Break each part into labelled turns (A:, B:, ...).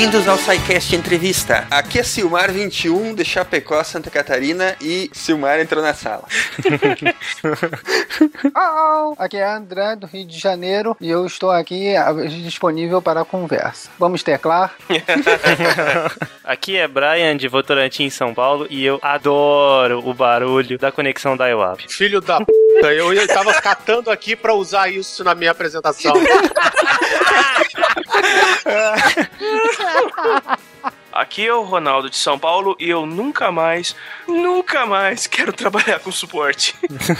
A: Bem-vindos ao SciCast Entrevista. Aqui é Silmar 21 de Chapecó, Santa Catarina e Silmar entrou na sala.
B: Oh, aqui é André do Rio de Janeiro e eu estou aqui disponível para a conversa. Vamos teclar?
C: Aqui é Brian de Votorantim, São Paulo, e eu adoro o barulho da conexão da IWAP.
D: Filho da p. Eu, eu tava catando aqui pra usar isso na minha apresentação.
E: Aqui é o Ronaldo de São Paulo e eu nunca mais, nunca mais quero trabalhar com suporte.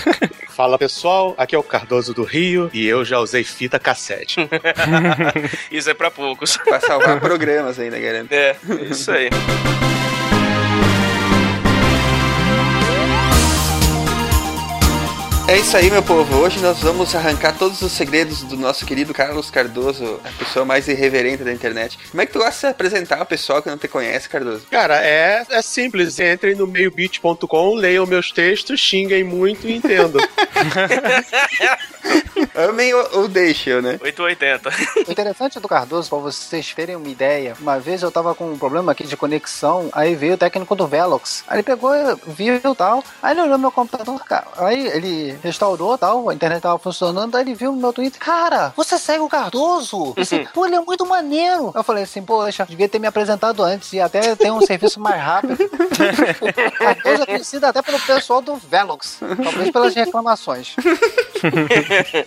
D: Fala pessoal, aqui é o Cardoso do Rio e eu já usei fita cassete.
E: Isso é pra poucos.
A: Pra salvar programas ainda, garanto.
E: É, isso aí.
A: É isso aí, meu povo. Hoje nós vamos arrancar todos os segredos do nosso querido Carlos Cardoso, a pessoa mais irreverente da internet. Como é que tu gosta de apresentar o pessoal que não te conhece, Cardoso?
D: Cara, é, é simples. Entrem no meiobit.com, leiam meus textos, xinguem muito e entendam.
A: Amem ou, ou deixem, né?
E: 880.
B: O interessante do Cardoso, para vocês terem uma ideia, uma vez eu tava com um problema aqui de conexão, aí veio o técnico do Velox. Aí ele pegou, viu e tal, aí ele olhou meu computador, cara. Aí ele restaurou tal, a internet tava funcionando, aí ele viu no meu Twitter, cara, você segue o Cardoso? Assim, Pô, ele é muito maneiro. Eu falei assim, poxa, devia ter me apresentado antes e até ter um serviço mais rápido. o Cardoso é conhecido até pelo pessoal do Velox, talvez pelas reclamações.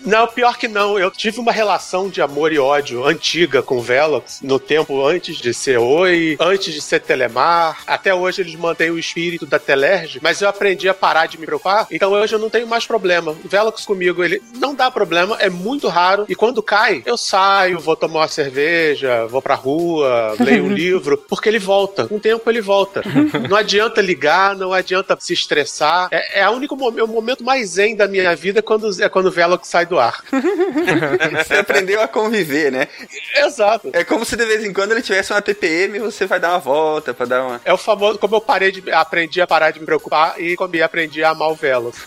D: Não, pior que não. Eu tive uma relação de amor e ódio antiga com o Velox no tempo antes de ser Oi, antes de ser Telemar. Até hoje eles mantêm o espírito da Telerge, mas eu aprendi a parar de me preocupar, então hoje eu não tenho mais problema. O Velox comigo, ele não dá problema, é muito raro, e quando cai, eu saio, vou tomar uma cerveja, vou pra rua, leio um livro, porque ele volta. Com o tempo ele volta. Não adianta ligar, não adianta se estressar. É, é o único momento, o momento mais zen da minha vida é quando, é quando o Velox sai do ar.
A: Você aprendeu a conviver, né?
D: Exato.
A: É como se de vez em quando ele tivesse uma TPM e você vai dar uma volta pra dar uma.
D: É o famoso, como eu parei de, aprendi a parar de me preocupar e como aprendi a amar o Velox.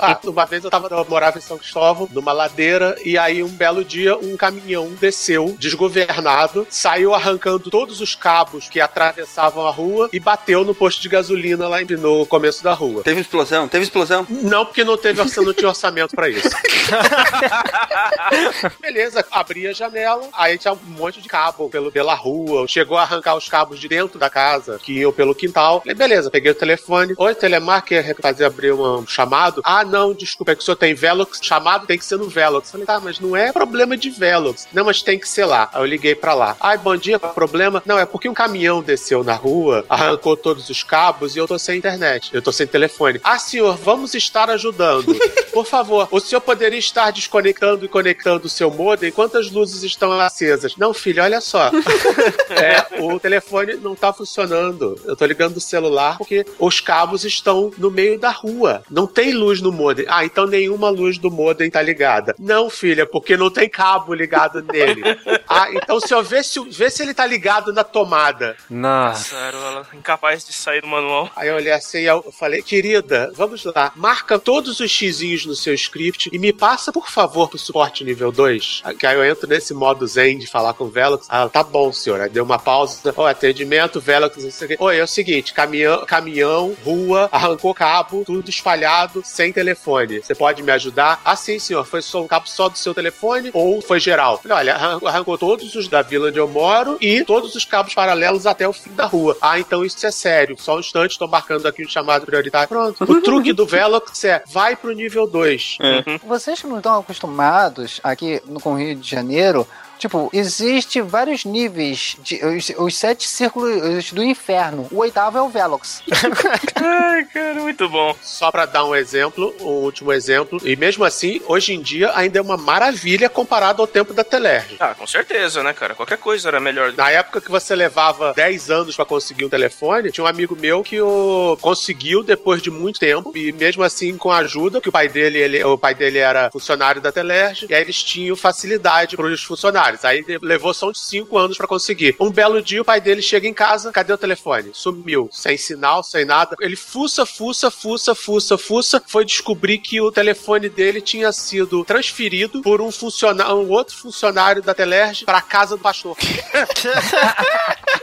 D: Ah, uma vez eu tava, eu morava em São Cristóvão, numa ladeira, e aí um belo dia um caminhão desceu, desgovernado, saiu arrancando todos os cabos que atravessavam a rua e bateu no posto de gasolina lá no começo da rua.
A: Teve explosão? Teve explosão?
D: Não, porque não teve não tinha orçamento pra isso. Beleza, abri a janela, aí tinha um monte de cabo pelo, pela rua, chegou a arrancar os cabos de dentro da casa, que iam pelo quintal. Beleza, peguei o telefone. Oi, Telemar, quer fazer abrir um chamado? Ah, não, desculpa, é que o senhor tem Velox, chamado tem que ser no Velox. Falei, tá, mas não é problema de Velox. Não, mas tem que ser lá. Aí eu liguei pra lá. Ai, bom dia, problema? Não, é porque um caminhão desceu na rua, arrancou todos os cabos e eu tô sem internet. Eu tô sem telefone. Ah, senhor, vamos estar ajudando. Por favor, o senhor poderia estar desconectando e conectando o seu modem enquanto as luzes estão acesas. Não, filho, olha só. é, o telefone não tá funcionando. Eu tô ligando do celular porque os cabos estão no meio da rua. Não tem luz no modem. Ah, então nenhuma luz do modem tá ligada. Não, filha, porque não tem cabo ligado nele. ah, então o senhor vê se, vê se ele tá ligado na tomada.
C: Nossa.
E: Ela é incapaz de sair do manual.
D: Aí eu olhei assim e eu falei, querida, vamos lá, marca todos os xizinhos no seu script e me passa, por favor, pro suporte nível 2. Que aí eu entro nesse modo zen de falar com o Velox. Ah, tá bom, senhor. Aí deu uma pausa. Oi, atendimento, Velox, não sei o quê. Oi, é o seguinte, caminhão, caminhão, rua, arrancou cabo, tudo espalhado, sem telefone. Você pode me ajudar? Ah, sim, senhor. Foi só um cabo só do seu telefone ou foi geral? Falei, olha, arrancou todos os da vila onde eu moro e todos os cabos paralelos até o fim da rua. Ah, então isso é sério. Só um instante, tô marcando aqui um chamado prioritário. Pronto. O truque do Velox é vai pro nível 2.
B: Vocês que não estão acostumados aqui no com o Rio de Janeiro, tipo, existe vários níveis, de, os, os sete círculos do inferno. O oitavo é o Velox.
E: Ai, cara, muito bom.
D: Só pra dar um exemplo, um último exemplo, e mesmo assim, hoje em dia ainda é uma maravilha comparado ao tempo da Telerge.
E: Ah, com certeza, né, cara? Qualquer coisa era melhor.
D: Na época que você levava 10 anos pra conseguir um telefone, tinha um amigo meu que o conseguiu depois de muito tempo, e mesmo assim com a ajuda, que o pai dele, ele, o pai dele era funcionário da Telerge, e aí eles tinham facilidade pros funcionários. Celulares. Aí levou só uns 5 anos pra conseguir. Um belo dia o pai dele chega em casa, cadê o telefone? Sumiu, sem sinal, sem nada. Ele fuça, fuça, fuça, fuça, fuça, foi descobrir que o telefone dele tinha sido transferido por um funcionário, um outro funcionário da Telerge pra casa do pastor.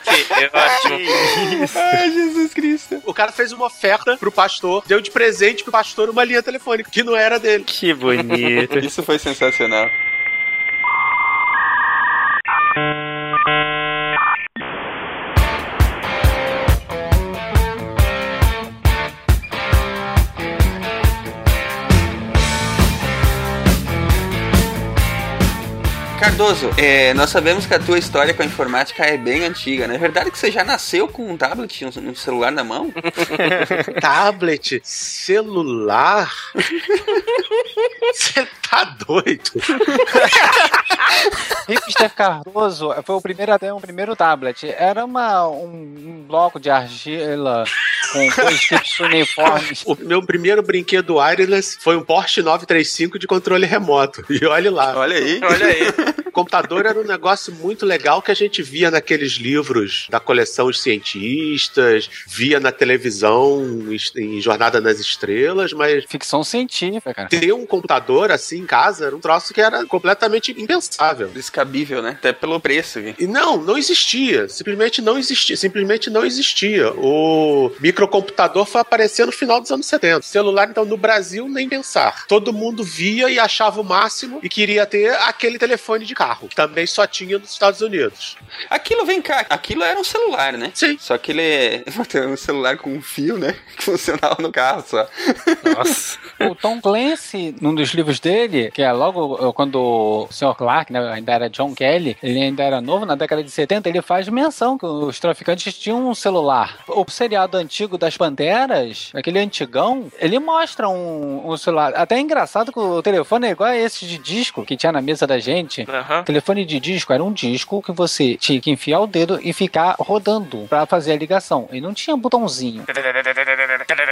E: Que ótimo.
A: Ai, Jesus Cristo.
D: O cara fez uma oferta pro pastor, deu de presente pro pastor uma linha telefônica que não era dele.
C: Que bonito.
A: Isso foi sensacional. Cardoso, é, nós sabemos que a tua história com a informática é bem antiga, né? É verdade que você já nasceu com um tablet, um, um celular na mão?
D: Tablet, celular. Tá doido?
B: Hipster Cardoso foi o primeiro até o primeiro tablet. Era uma, um, um bloco de argila com dois tipos uniformes.
D: O meu primeiro brinquedo wireless foi um Porsche 935 de controle remoto. E olhe lá.
A: Olha aí.
E: Olha aí.
D: O computador era um negócio muito legal que a gente via naqueles livros da coleção Os Cientistas, via na televisão em Jornada nas Estrelas, mas
B: Ficção científica, cara.
D: ter um computador assim em casa era um troço que era completamente impensável.
A: Descabível, né? Até pelo preço.
D: E não, não existia. Simplesmente não existia. Simplesmente não existia. O microcomputador foi aparecer no final dos anos 70. Celular, então, no Brasil, nem pensar. Todo mundo via e achava o máximo e queria ter aquele telefone de carro. que Também só tinha nos Estados Unidos.
A: Aquilo, vem cá, aquilo era um celular, né?
D: Sim.
A: Só que ele é um celular com um fio, né? Que funcionava no carro só.
C: Nossa.
B: O Tom Clancy, num dos livros dele, que é logo quando o Sr. Clark, né, ainda era John Kelly, ele ainda era novo, na década de 70, ele faz menção que os traficantes tinham um celular. O seriado antigo das Panteras, aquele antigão, ele mostra um, um celular. Até é engraçado que o telefone é igual a esse de disco que tinha na mesa da gente. O telefone de disco era um disco que você tinha que enfiar o dedo e ficar rodando pra fazer a ligação. E não tinha botãozinho.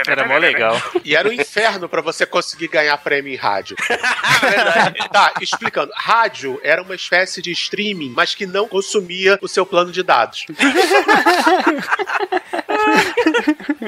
C: Era mó legal.
D: E era um inferno pra você conseguir ganhar prêmio em rádio. tá, explicando. Rádio era uma espécie de streaming, mas que não consumia o seu plano de dados.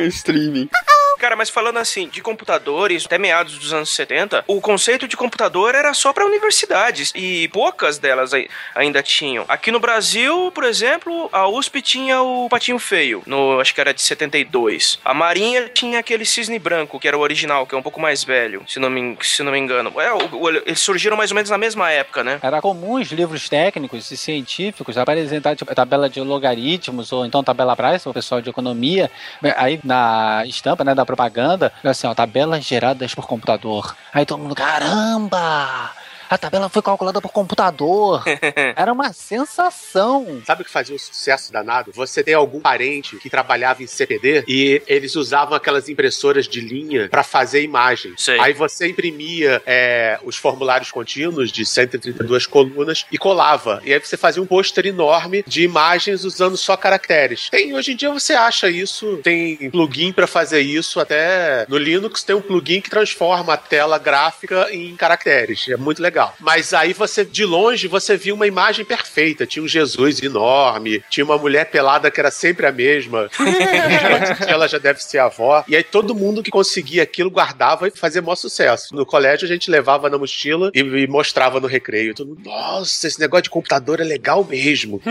A: Streaming.
E: Cara, mas falando assim, de computadores, até meados dos anos 70, o conceito de computador era só para universidades e poucas delas ai- ainda tinham. Aqui no Brasil, por exemplo, a USP tinha o Patinho Feio, no acho que era de 72. A Marinha tinha aquele Cisne Branco, que era o original, que é um pouco mais velho, se não me, se não me engano. É, o- o- eles surgiram mais ou menos na mesma época, né?
B: Era comum os livros técnicos e científicos apresentar tipo, tabela de logaritmos ou então tabela Price, o pessoal de economia. Aí na estampa, né, da propaganda, assim, ó, tabelas geradas por computador. Aí todo mundo, caramba! A tabela foi calculada por computador. Era uma sensação.
D: Sabe o que fazia um sucesso danado? Você tem algum parente que trabalhava em CPD e eles usavam aquelas impressoras de linha pra fazer imagem.
E: Sei.
D: Aí você imprimia é, os formulários contínuos de 132 colunas e colava. E aí você fazia um pôster enorme de imagens usando só caracteres. Tem, hoje em dia você acha isso, tem plugin pra fazer isso, até no Linux tem um plugin que transforma a tela gráfica em caracteres. É muito legal. Mas aí você, de longe, você via uma imagem perfeita. Tinha um Jesus enorme, tinha uma mulher pelada que era sempre a mesma. Ela já deve ser a avó. E aí todo mundo que conseguia aquilo guardava e fazia maior sucesso. No colégio a gente levava na mochila e, e mostrava no recreio. Todo mundo, nossa, esse negócio de computador é legal mesmo.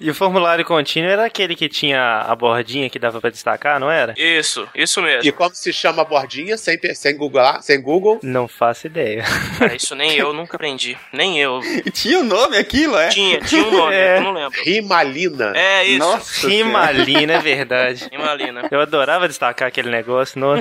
C: E o formulário contínuo era aquele que tinha a bordinha que dava pra destacar, não era?
E: Isso, isso mesmo.
D: E como se chama a bordinha, sem, sem, Google, sem Google,
C: Não faço ideia.
E: Ah, isso nem eu nunca aprendi. Nem eu.
A: Tinha um nome aquilo, é?
E: Tinha, tinha um nome,
C: É.
E: eu não lembro.
D: Rimalina.
E: É isso.
A: Nossa.
C: Rimalina, é verdade.
E: Rimalina.
C: Eu adorava destacar aquele negócio. No...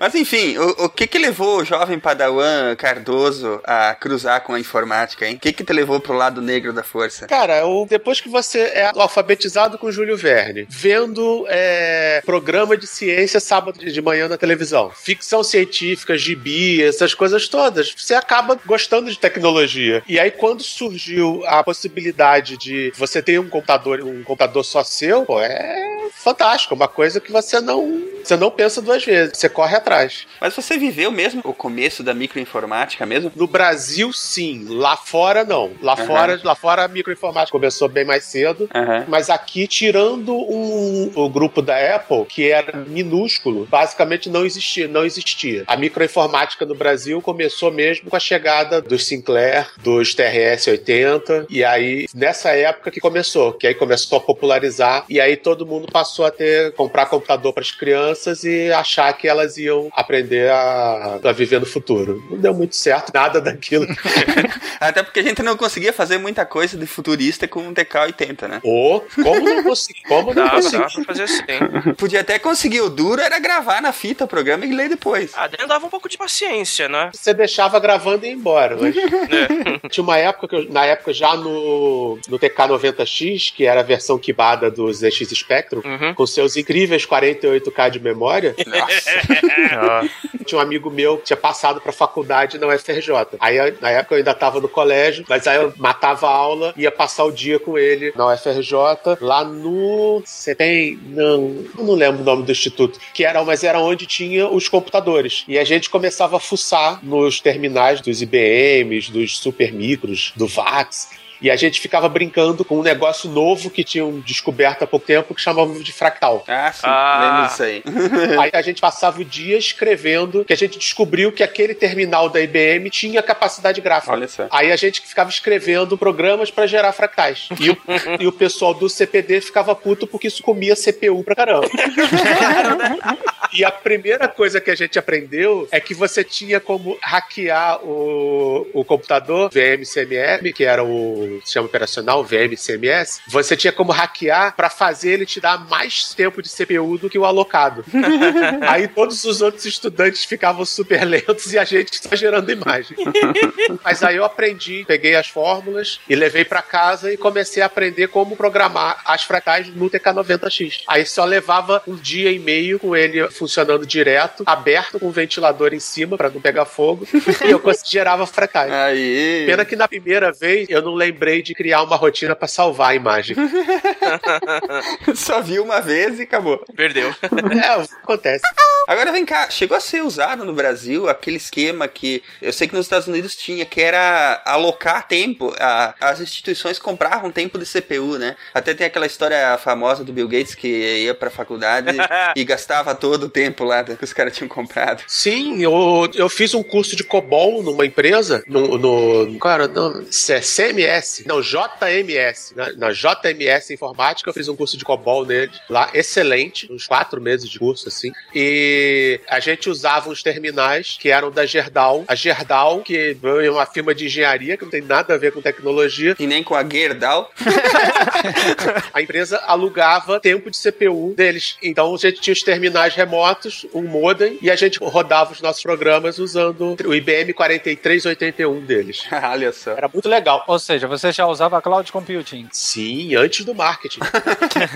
A: Mas enfim, o, o que que levou o jovem padawan Cardoso a cruzar com a informática, hein? O que que te levou pro lado negro da força?
D: Cara, o- depois que você é alfabetizado com Júlio Verne, vendo é, programa de ciência sábado de de manhã na televisão, ficção científica, gibi, essas coisas todas, você acaba gostando gostando de tecnologia. E aí, quando surgiu a possibilidade de você ter um computador, um computador só seu, pô, é fantástico. Uma coisa que você não, você não pensa duas vezes. Você corre atrás.
A: Mas você viveu mesmo o começo da microinformática mesmo?
D: No Brasil, sim. Lá fora, não. Lá
A: Uhum.
D: fora, lá fora a microinformática começou bem mais cedo.
A: Aham.
D: Mas aqui, tirando um- o grupo da Apple, que era minúsculo, basicamente não existia, não existia. A microinformática no Brasil começou mesmo com a chegada dos Sinclair, dos TRS-80, e aí nessa época que começou, que aí começou a popularizar, e aí todo mundo passou a ter comprar computador para as crianças e achar que elas iam aprender a, a viver no futuro. Não deu muito certo nada daquilo.
A: Até porque a gente não conseguia fazer muita coisa de futurista com um TK-80, né?
D: Ou como não consegui? Como não
E: Dava,
D: consegui?
E: dava pra fazer assim.
A: Podia até conseguir. O duro era gravar na fita o programa e ler depois.
E: Ah, daí dava um pouco de paciência, né?
D: Você deixava gravando e ia embora. Mas...
E: É.
D: Tinha uma época que eu, na época já no, no TK90X, que era a versão quibada do ZX Spectrum,
E: Uhum.
D: com seus incríveis 48K de memória,
A: Nossa.
D: Tinha um amigo meu que tinha passado pra faculdade na UFRJ. Aí na época eu ainda tava no colégio, mas aí eu matava a aula, ia passar o dia com ele na UFRJ, lá no. Você tem. Não, eu não lembro o nome do instituto. Que era, mas era onde tinha os computadores. E a gente começava a fuçar nos terminais dos IBMs, dos super micros, do VAX. E a gente ficava brincando com um negócio novo que tinham descoberto há pouco tempo que chamavam de fractal.
A: Ah, sim.
E: Ah.
A: Lembro disso aí.
D: Aí a gente passava o dia escrevendo que a gente descobriu que aquele terminal da IBM tinha capacidade gráfica.
A: Olha só.
D: Aí a gente ficava escrevendo programas para gerar fractais. E o, e o pessoal do CPD ficava puto porque isso comia CPU pra caramba. E a primeira coisa que a gente aprendeu é que você tinha como hackear o, o computador VMCMS, que era o sistema operacional VMCMS. Você tinha como hackear para fazer ele te dar mais tempo de CPU do que o alocado. Aí todos os outros estudantes ficavam super lentos e a gente só gerando imagem. Mas aí eu aprendi, peguei as fórmulas e levei pra casa e comecei a aprender como programar as fractais no TK90X. Aí só levava um dia e meio com ele funcionando direto, aberto com o ventilador em cima pra não pegar fogo, e eu cons- gerava fractais.
A: Aí.
D: Pena que na primeira vez eu não lembrei de criar uma rotina pra salvar a imagem.
A: Só vi uma vez e acabou.
E: Perdeu.
D: É, acontece.
A: Agora vem cá, chegou a ser usado no Brasil aquele esquema que eu sei que nos Estados Unidos tinha, que era alocar tempo. A- as instituições compravam tempo de CPU, né? Até tem aquela história famosa do Bill Gates que ia pra faculdade e gastava todo o tempo lá que os caras tinham comprado.
D: Sim, eu, eu fiz um curso de COBOL numa empresa, no. no cara, não, CMS, não, JMS. Na, na JMS Informática, eu fiz um curso de COBOL nele lá, excelente, uns quatro meses de curso, assim. E a gente usava uns terminais que eram da Gerdau. A Gerdau, que é uma firma de engenharia, que não tem nada a ver com tecnologia,
A: E nem com a Gerdau.
D: a empresa alugava tempo de CPU deles. Então a gente tinha os terminais remotos, um modem, e a gente rodava os nossos programas usando o IBM 4381 deles.
A: Olha só.
D: Era muito legal.
B: Ou seja, você já usava cloud computing.
D: Sim, antes do marketing.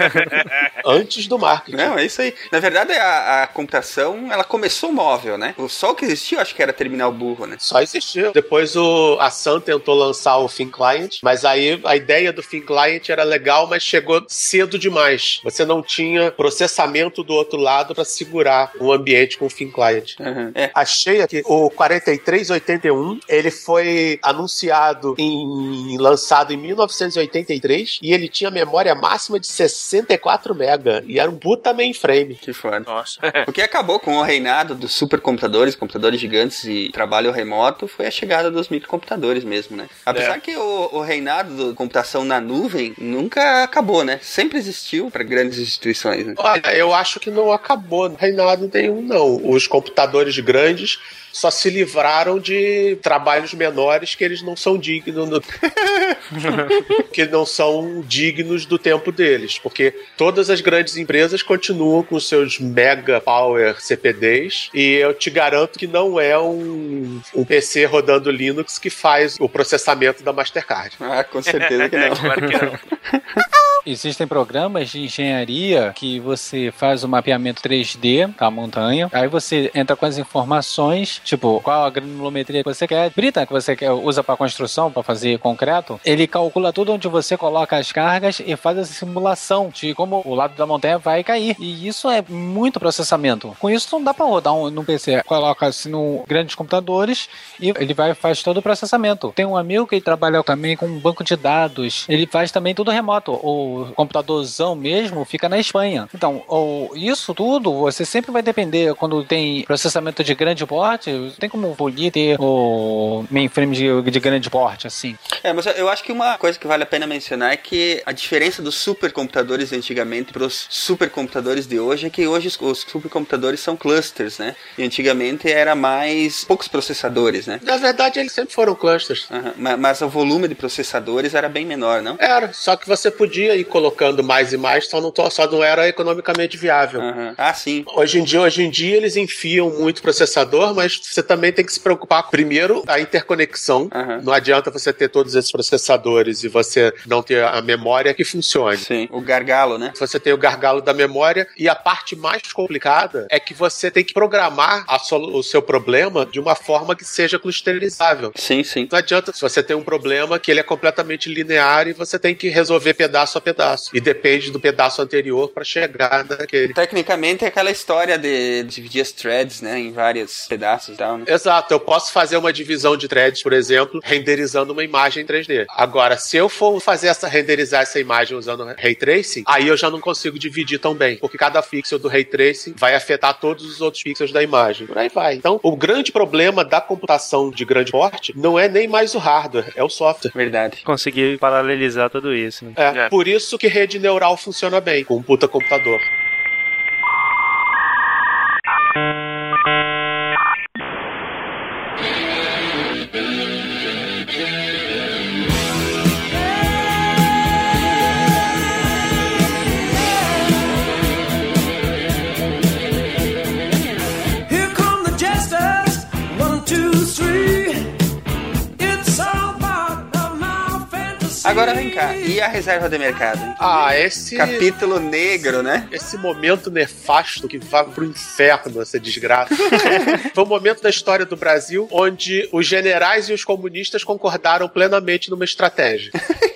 D: antes do marketing.
A: Não, é isso aí. Na verdade, a, a computação, ela começou móvel, né? O só o que existia, eu acho que era terminal burro, né?
D: Só existiu. Depois o, a Sun tentou lançar o Thin Client, mas aí a ideia do Thin Client era legal, mas chegou cedo demais. Você não tinha processamento do outro lado para segurar um ambiente com o Thin Client.
A: Uhum. É.
D: Achei aqui o 4381, ele foi anunciado em lançado em 1983 e ele tinha memória máxima de 64 mega e era um puta mainframe.
A: Que foda.
E: Nossa.
A: O que acabou com o reinado dos supercomputadores, computadores gigantes e trabalho remoto foi a chegada dos microcomputadores mesmo, né? Apesar que o, o reinado da computação na nuvem nunca acabou, né? Sempre existiu para grandes instituições, né?
D: Olha, eu acho que não acabou reinado nenhum, não. Os computadores grandes só se livraram de trabalhos menores que eles não são dignos no- que não são dignos do tempo deles, porque todas as grandes empresas continuam com seus mega power CPDs e eu te garanto que não é um, um PC rodando Linux que faz o processamento da Mastercard.
A: Ah, com certeza que não.
E: claro que não.
B: Existem programas de engenharia que você faz o mapeamento 3D da montanha, aí você entra com as informações, tipo, qual a granulometria que você quer, brita que você quer, usa para construção, para fazer concreto, ele calcula tudo onde você coloca as cargas e faz essa simulação de como o lado da montanha vai cair. E isso é muito processamento. Com isso não dá para rodar um, no PC. Coloca assim no grandes computadores e ele vai faz todo o processamento. Tem um amigo que trabalha também com um banco de dados. Ele faz também tudo remoto. O computadorzão mesmo fica na Espanha. Então, ou, isso tudo você sempre vai depender quando tem processamento de grande porte. Tem como polir ter o mainframe de, de grande porte assim.
A: É, mas eu acho que uma coisa que vale a pena mencionar é que a diferença dos supercomputadores antigamente para os supercomputadores de hoje é que hoje os, os supercomputadores são clusters, né? E antigamente era mais poucos processadores, né?
D: Na verdade, eles sempre foram clusters.
A: Aham, ma- Mas o volume de processadores era bem menor, não?
D: Era, só que você podia ir colocando mais e mais, só não, to- só não era economicamente viável.
A: Aham. Ah, sim.
D: Hoje em dia, hoje em dia eles enfiam muito processador, mas você também tem que se preocupar com, primeiro a interconexão.
A: Aham.
D: Não adianta você ter todos esses processadores e você não ter a memória que funcione.
A: Sim. O gargalo, né?
D: Você tem o gargalo da memória e a parte mais complicada é que você tem que programar o seu problema de uma forma que seja clusterizável.
A: Sim, sim.
D: Não adianta se você tem um problema que ele é completamente linear e você tem que resolver pedaço a pedaço. E depende do pedaço anterior para chegar naquele.
A: Tecnicamente é aquela história de dividir as threads, né, em vários pedaços e tal, né?
D: Exato, eu posso fazer uma divisão de threads, por exemplo, renderizando uma imagem em 3D. Agora, se eu for fazer essa renderizar essa imagem usando Ray Tracing, aí eu já não consigo dividir tão bem, porque cada pixel do Ray Tracing vai afetar todos os outros pixels da imagem. Por aí vai. Então, o grande problema da computação de grande porte não é nem mais o hardware, é o software.
A: Verdade.
C: Conseguir paralelizar tudo isso, né?
D: É,
E: É.
D: por isso que rede neural funciona bem com um puta computador.
A: Agora vem cá, e a reserva de mercado?
D: Ah, esse.
A: Capítulo negro, né?
D: Esse momento nefasto que vai pro inferno, essa desgraça. Foi um momento da história do Brasil onde os generais e os comunistas concordaram plenamente numa estratégia.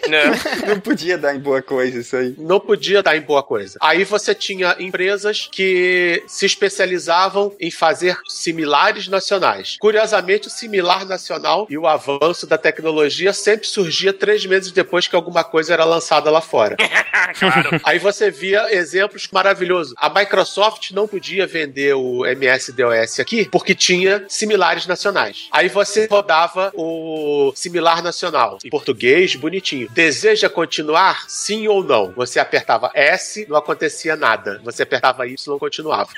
E: Né?
A: Não podia dar em boa coisa isso aí.
D: Não podia dar em boa coisa. Aí você tinha empresas que se especializavam em fazer similares nacionais. Curiosamente, o similar nacional e o avanço da tecnologia sempre surgia três meses depois que alguma coisa era lançada lá fora. Aí você via exemplos maravilhosos. A Microsoft não podia vender o MS-DOS aqui porque tinha similares nacionais. Aí você rodava o similar nacional em português, bonitinho. Deseja continuar? Sim ou não? Você apertava S, não acontecia nada. Você apertava Y, não continuava.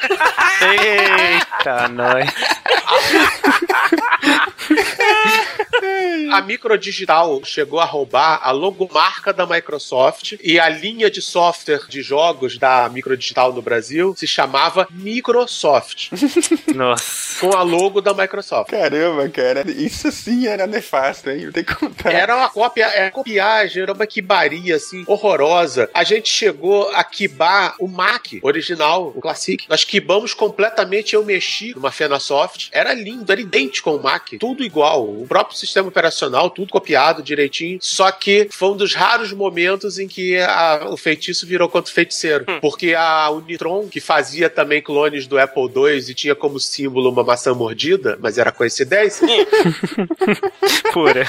C: Eita, nós.
D: A Microdigital chegou a roubar a logomarca da Microsoft e a linha de software de jogos da Microdigital no Brasil se chamava Microsoft,
C: Nossa.
D: com a logo da Microsoft.
A: Caramba, cara, isso sim era nefasto, hein? Tem que contar.
D: Era uma cópia, era copiagem, era uma quibaria, assim, horrorosa. A gente chegou a quibar o Mac original, o Classic. Nós quibamos completamente, eu mexi numa Fenasoft. Era lindo, era idêntico ao Mac. Tudo igual. O próprio sistema operacional, tudo copiado direitinho. Só que foi um dos raros momentos em que a- o feitiço virou contra o feiticeiro. Porque a Unitron, que fazia também clones do Apple II e tinha como símbolo uma maçã mordida, mas era coincidência,
C: Pura.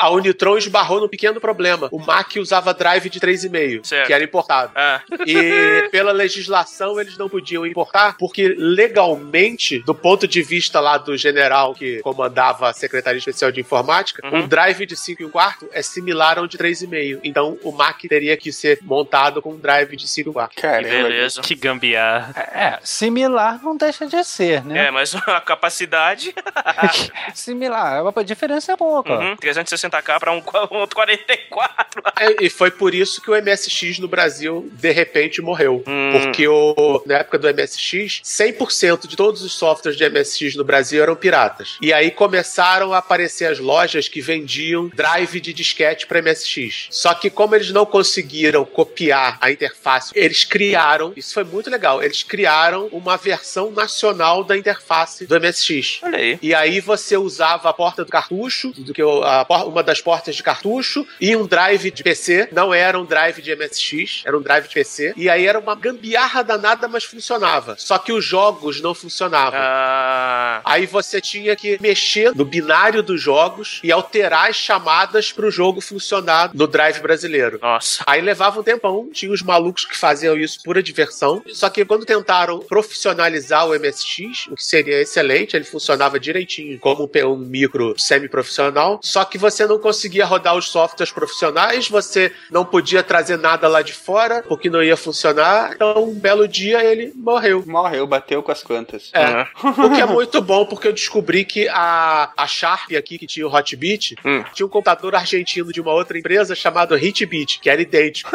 D: a Unitron esbarrou num pequeno problema. O Mac usava drive de 3,5,
E: Certo.
D: que era importado.
E: Ah,
D: E pela legislação eles não podiam importar, porque legalmente, do ponto de vista lá do general que comandava a Secretaria Especial de Informática,
E: Uhum.
D: um drive de 5 e um quarto é similar a um de 3,5. Então o Mac teria que ser montado com um drive de 5 e um quarto.
E: que beleza.
C: Que gambiarra.
B: É, similar não deixa de ser, né?
E: É, mas a capacidade.
B: Similar, a diferença é pouca.
E: Uhum, 360 60k pra um, um outro 44.
D: É, E foi por isso que o MSX no Brasil, de repente, morreu.
E: Hum.
D: Porque o, na época do MSX, 100% de todos os softwares de MSX no Brasil eram piratas. E aí começaram a aparecer as lojas que vendiam drive de disquete para MSX. Só que como eles não conseguiram copiar a interface, eles criaram, isso foi muito legal, eles criaram uma versão nacional da interface do MSX.
E: Olha aí.
D: E aí você usava a porta do cartucho, do que a uma das portas de cartucho, e um drive de PC. Não era um drive de MSX, era um drive de PC. E aí era uma gambiarra danada, mas funcionava. Só que os jogos não funcionavam.
E: Ah,
D: Aí você tinha que mexer no binário dos jogos e alterar as chamadas para o jogo funcionar no drive brasileiro.
E: nossa.
D: Aí levava um tempão, tinha os malucos que faziam isso pura diversão. Só que quando tentaram profissionalizar o MSX, o que seria excelente, ele funcionava direitinho como um micro semi-profissional. Só que você não conseguia rodar os softwares profissionais, você não podia trazer nada lá de fora, porque não ia funcionar. Então, um belo dia ele morreu.
A: Morreu, bateu com as quantas.
D: É.
E: Ah.
D: O que é muito bom, porque eu descobri que a, a Sharp aqui, que tinha o Hotbit,
E: Hum.
D: tinha um computador argentino de uma outra empresa chamado Hitbit, que era idêntico.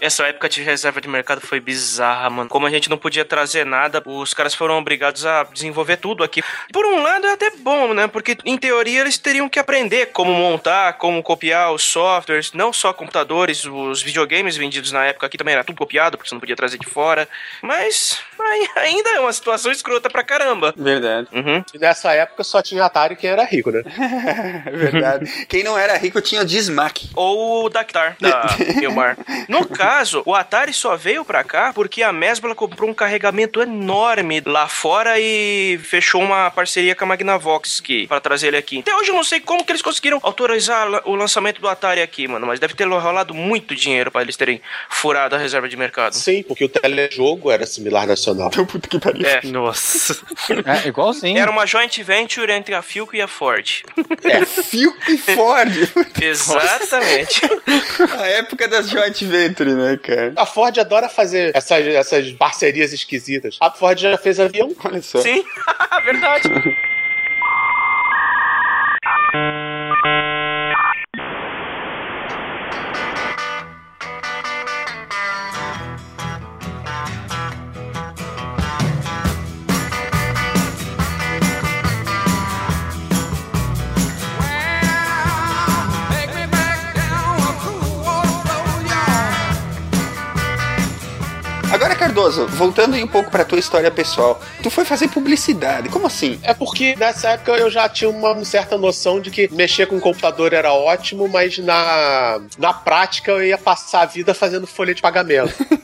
E: Essa época de reserva de mercado foi bizarra, mano. Como a gente não podia trazer nada, os caras foram obrigados a desenvolver tudo aqui. Por um lado é até bom, né? Porque em teoria eles teriam que aprender como montar, como copiar os softwares, não só computadores, os videogames vendidos na época aqui também era tudo copiado, porque você não podia trazer de fora. Mas ai- ainda é uma situação escrota pra caramba.
A: Verdade.
E: Uhum.
D: E nessa época só tinha Atari quem era rico, né?
A: Verdade. Quem não era rico tinha o Dismac.
E: ou o Dactar da Filmar. No caso, o Atari só veio pra cá porque a Mesbla comprou um carregamento enorme lá fora e fechou uma parceria com a Magnavox que, pra trazer ele aqui. Até hoje eu não sei como que eles conseguiram autorizar o lançamento do Atari aqui, mano, mas deve ter rolado muito dinheiro pra eles terem furado a reserva de mercado.
D: Sim, porque o telejogo era similar nacional.
A: Puta que pariu.
E: É.
C: Nossa.
B: É, igualzinho.
E: Era uma joint venture entre a Philco e a Ford.
A: Phil e Ford.
E: Exatamente.
A: A época das joint venture, né, cara?
D: A Ford adora fazer essas, essas parcerias esquisitas. A Ford já fez avião.
A: Olha só.
E: Sim, verdade.
A: Cardoso, voltando aí um pouco pra tua história pessoal. Tu foi fazer publicidade. Como assim?
D: É porque nessa época eu já tinha uma certa noção de que mexer com o computador era ótimo, mas na, na prática eu ia passar a vida fazendo folha de pagamento.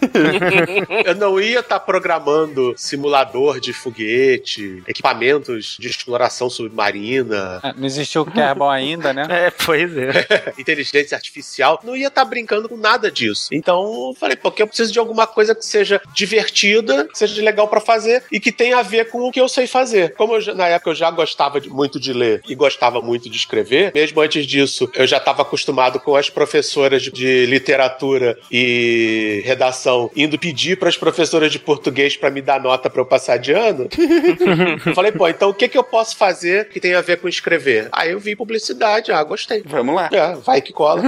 D: eu não ia estar programando simulador de foguete, equipamentos de exploração submarina,
B: É, Não existiu o Kerbal ainda, né?
C: É, pois é.
D: inteligência artificial, não ia estar brincando com nada disso. Então eu falei, porque eu preciso de alguma coisa que seja divertida, que seja legal pra fazer e que tenha a ver com o que eu sei fazer. Como eu já- na época eu já gostava de- muito de ler e gostava muito de escrever, mesmo antes disso eu já estava acostumado com as professoras de, de literatura e redação indo pedir para as professoras de português para me dar nota para eu passar de ano. eu falei, pô, então o que que eu posso fazer que tenha a ver com escrever? Aí eu vi publicidade, ah, gostei.
A: Vamos lá.
D: É, vai que cola.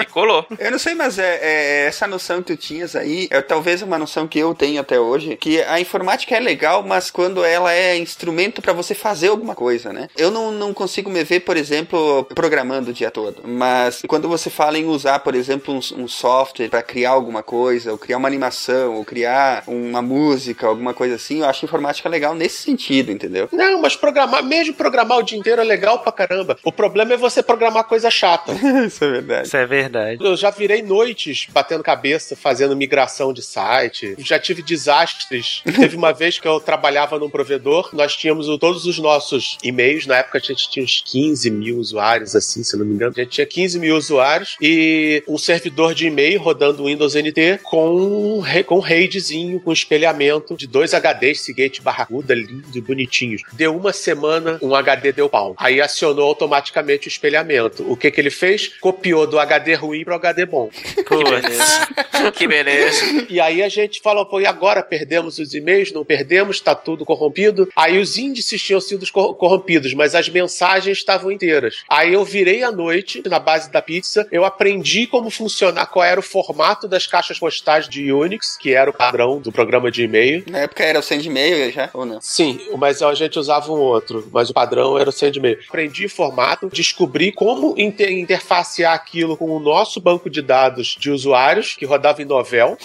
E: E colou.
A: Eu não sei, mas é, é- essa noção que tu tinhas aí, é talvez uma noção que eu tenho até hoje, que a informática é legal, mas quando ela é instrumento pra você fazer alguma coisa, né? Eu não, não consigo me ver, por exemplo, programando o dia todo, mas quando você fala em usar, por exemplo, um, um software pra criar alguma coisa, ou criar uma animação, ou criar uma música, alguma coisa assim, eu acho informática legal nesse sentido, entendeu?
D: Não, mas programar, mesmo programar o dia inteiro é legal pra caramba. O problema é você programar coisa chata.
A: Isso é verdade.
C: Isso é verdade.
D: Eu já virei noites batendo cabeça, fazendo migração de site. Já tive desastres. Teve uma vez que eu trabalhava num provedor, nós tínhamos todos os nossos e-mails. Na época a gente tinha uns 15 mil usuários, assim, se não me engano. A gente tinha 15 mil usuários e um servidor de e-mail rodando Windows NT com com um, com um RAIDzinho, com espelhamento de dois HDs Seagate barracuda, lindos e bonitinhos. Deu uma semana, um HD deu pau. Aí acionou automaticamente o espelhamento. O que que ele fez? Copiou do HD ruim pro HD bom.
E: Que beleza. que beleza.
D: E aí a gente falou, pô, e agora perdemos os e-mails? Não perdemos, tá tudo corrompido. Aí os índices tinham sido cor- corrompidos, mas as mensagens estavam inteiras. Aí eu virei à noite, na base da pizza, eu aprendi como funcionar, qual era o formato das caixas postais de Unix, que era o padrão do programa de e-mail.
A: Na época era o send e-mail já, ou não?
D: Sim, mas a gente usava um outro, mas o padrão era o send-mail. Aprendi formato, descobri como inter- interfacear aquilo com o nosso banco de dados de usuários, que rodava em Novel.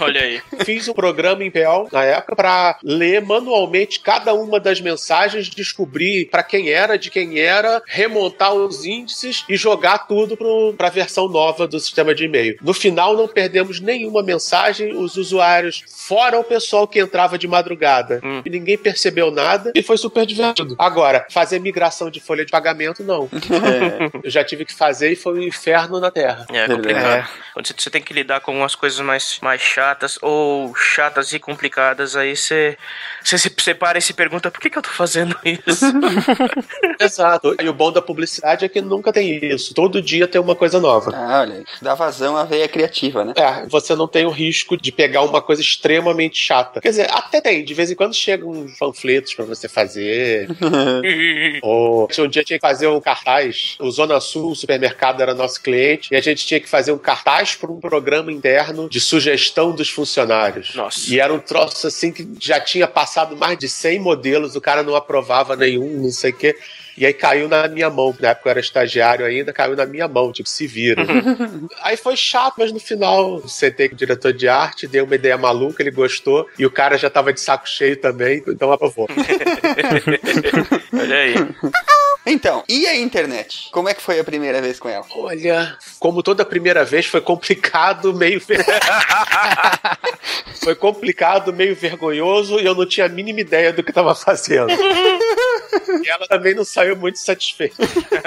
E: Olha aí.
D: Fiz um programa em PL na época para ler manualmente cada uma das mensagens, descobrir para quem era, de quem era, remontar os índices e jogar tudo para a versão nova do sistema de e-mail. No final, não perdemos nenhuma mensagem, os usuários, fora o pessoal que entrava de madrugada,
E: Hum.
D: e ninguém percebeu nada e foi super divertido. Agora, fazer migração de folha de pagamento, não. Eu já tive que fazer e foi um inferno na Terra.
E: É complicado. Quando você, tem que lidar com umas coisas mais, mais chatas ou chatas e complicadas, aí você, você se separa e se pergunta por que, que eu tô fazendo isso?
D: Exato. E o bom da publicidade é que nunca tem isso. Todo dia tem uma coisa nova.
A: Ah, olha. Dá vazão à veia criativa, né?
D: É, você não tem o risco de pegar uma coisa extremamente chata. Quer dizer, até tem. De vez em quando chegam panfletos pra você fazer. Ou um dia tinha que fazer um cartaz. O Zona Sul, o supermercado, era nosso cliente. E a gente tinha que fazer um cartaz para um programa interno de sugestão dos funcionários.
E: Nossa.
D: E era um troço assim que já tinha passado mais de 100 modelos, o cara não aprovava nenhum, não sei o quê. E aí caiu na minha mão, na época eu era estagiário ainda, caiu na minha mão, tipo, se vira. aí foi chato, mas no final sentei com o diretor de arte, dei uma ideia maluca, ele gostou, e o cara já tava de saco cheio também, então aprovou.
E: Olha aí.
A: Então, e a internet? Como é que foi a primeira vez com ela?
D: Olha, como toda primeira vez, foi complicado, meio. foi complicado, meio vergonhoso, e eu não tinha a mínima ideia do que tava fazendo. E ela também não saiu muito satisfeita.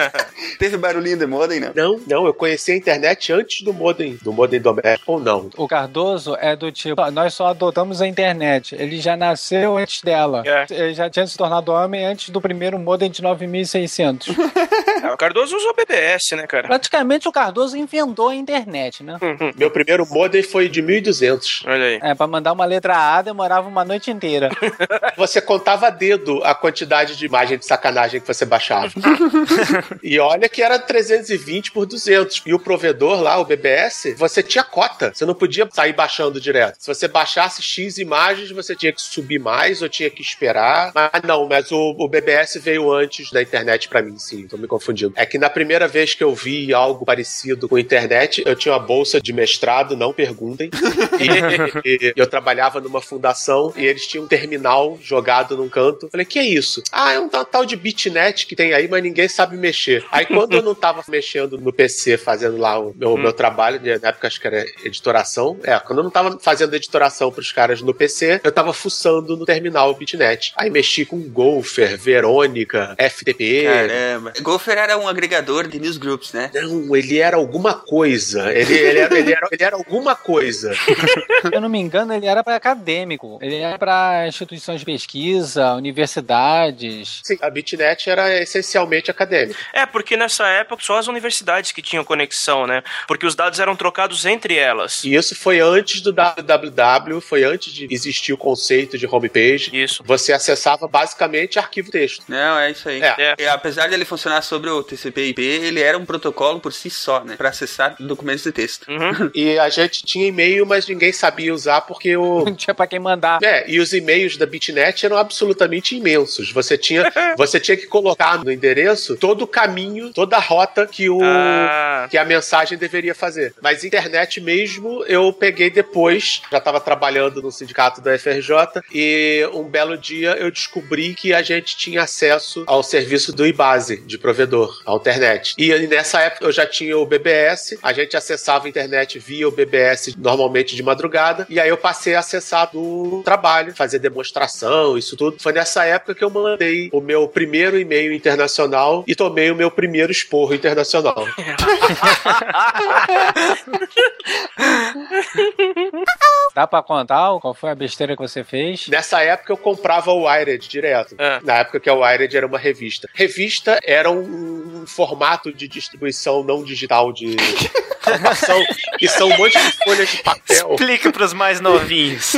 A: Teve barulhinho de modem, não?
D: Não, não, eu conheci a internet antes do modem, do modem doméstico, ou não.
B: O Cardoso é do tipo, "Ah, nós só adotamos a internet. Ele já nasceu antes dela.
E: É.
B: Ele já tinha se tornado homem antes do primeiro modem de 9600.
E: Ah, o Cardoso usou BBS, né, cara?
B: Praticamente o Cardoso inventou a internet, né?
D: Meu primeiro modem foi de 1200.
E: Olha aí.
B: É, pra mandar uma letra A demorava uma noite inteira.
D: Você contava a dedo a quantidade de imagem de sacanagem que você baixava. e olha que era 320 por 200. E o provedor lá, o BBS, você tinha cota. Você não podia sair baixando direto. Se você baixasse X imagens, você tinha que subir mais ou tinha que esperar. Mas não, mas o, o BBS veio antes da internet pra mim, sim. Tô me confundindo. É que na primeira vez que eu vi algo parecido com internet, eu tinha uma bolsa de mestrado, não perguntem. E, e eu trabalhava numa fundação e eles tinham um terminal jogado num canto. Falei, que é isso? Ah, é um tal- de bitnet que tem aí, mas ninguém sabe mexer. Aí quando eu não tava mexendo no PC, fazendo lá o meu, meu trabalho, né, na época acho que era editoração, é, quando eu não tava fazendo editoração pros caras no PC, eu tava fuçando no terminal bitnet. Aí mexi com Gopher, Verônica, FTP.
A: Caramba. Gopher era um agregador de newsgroups, né?
D: Não, ele era alguma coisa. Ele, ele, era, ele, era, ele era alguma coisa.
B: Se eu não me engano, ele era para acadêmico. Ele era para instituições de pesquisa, universidades.
D: Sim, a Bitnet era essencialmente acadêmica.
E: É, porque nessa época só as universidades que tinham conexão, né? Porque os dados eram trocados entre elas.
D: E isso foi antes do www, foi antes de existir o conceito de homepage.
E: Isso.
D: Você acessava basicamente arquivo texto.
A: Não, é isso aí.
D: É.
E: É.
A: Apesar de ele funcionar sobre o TCP/IP, ele era um protocolo por si só, né? Pra acessar documentos de texto.
E: Uhum.
D: E a gente tinha e-mail, mas ninguém sabia usar porque o.
B: Não tinha pra quem mandar.
D: É, e os e-mails da Bitnet eram absolutamente imensos. Você tinha, você tinha que colocar no endereço todo o caminho, toda a rota que o
E: Ah,
D: que a mensagem deveria fazer. Mas internet mesmo eu peguei depois, já estava trabalhando no sindicato da FRJ e um belo dia eu descobri que a gente tinha acesso ao serviço do IBASE de provedor. servidor, a internet. E nessa época eu já tinha o BBS, a gente acessava a internet via o BBS normalmente de madrugada, e aí eu passei a acessar do trabalho, fazer demonstração, isso tudo. Foi nessa época que eu mandei o meu primeiro e-mail internacional e tomei o meu primeiro esporro internacional.
B: Dá pra contar qual foi a besteira que você fez?
D: Nessa época eu comprava o Wired direto.
E: É.
D: Na época que o Wired era uma revista. Revista era um, um formato de distribuição não digital de informação, que são um monte de folhas de papel.
C: Explica pros mais novinhos.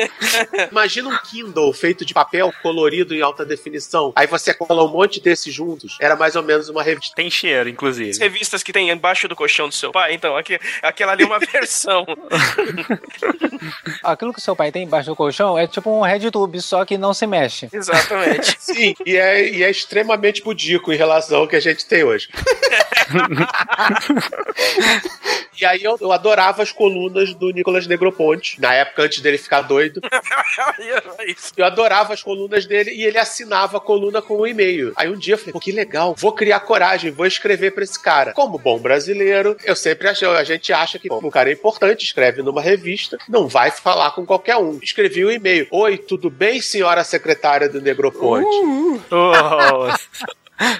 D: Imagina um Kindle feito de papel colorido em alta definição. Aí você cola um monte desses juntos. Era mais ou menos uma revista.
C: Tem cheiro,
E: As
C: inclusive.
E: revistas que tem embaixo do colchão do seu pai, então, aqui, aquela ali é uma versão.
B: Aquilo que seu pai tem embaixo do colchão é tipo um RedTube, só que não se mexe.
E: Exatamente.
D: Sim, e é, e é extremamente pudico em relação ao que a gente tem hoje. E aí eu, eu adorava as colunas do Nicolas Negroponte, na época antes dele ficar doido. Eu adorava as colunas dele e ele assinava a coluna com um e-mail. Aí um dia eu falei, pô, que legal, vou criar coragem, vou escrever pra esse cara. Como bom brasileiro, eu sempre achei, a gente acha que o cara é importante, escreve numa revista, não vai falar com qualquer um. Escrevi o e-mail. Oi, tudo bem, senhora secretária do Negroponte?
C: Oh,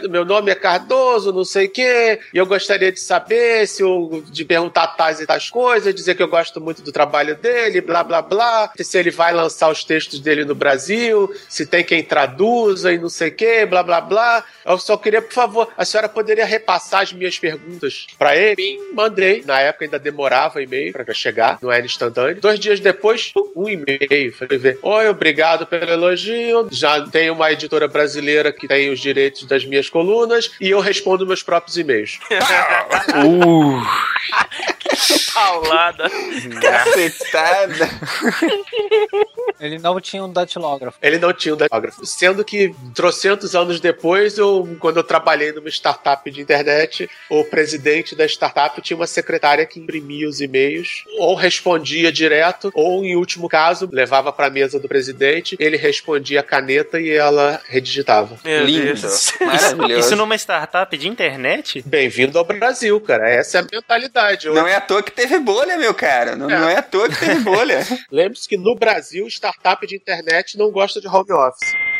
D: Meu nome é Cardoso, não sei o quê, e eu gostaria de saber se de perguntar tais e tais coisas, dizer que eu gosto muito do trabalho dele, blá blá blá, se ele vai lançar os textos dele no Brasil, se tem quem traduza e não sei o quê, blá blá blá. Eu só queria, por favor, a senhora poderia repassar as minhas perguntas pra ele? Bim, mandei. Na época ainda demorava e-mail pra chegar, não era instantâneo. Dois dias depois, um e-mail. Falei ver. Oi, obrigado pelo elogio. Já tem uma editora brasileira que tem os direitos das minhas colunas e eu respondo meus próprios e-mails.
C: uh,
E: Paulada.
A: Cacetada.
B: Ele não tinha um datilógrafo.
D: Ele não tinha um datilógrafo. Sendo que, trocentos anos depois, eu, quando eu trabalhei numa startup de internet, o presidente da startup tinha uma secretária que imprimia os e-mails, ou respondia direto, ou, em último caso, levava para a mesa do presidente, ele respondia a caneta e ela redigitava.
E: Meu
A: Lindo.
E: Deus.
A: Maravilhoso.
C: isso numa startup de internet?
D: Bem-vindo ao Brasil, cara. Essa é a mentalidade.
A: Não é à toa que teve bolha, meu cara. Não é, não é à toa que teve bolha.
D: Lembre-se que no Brasil, startup de internet não gosta de home office.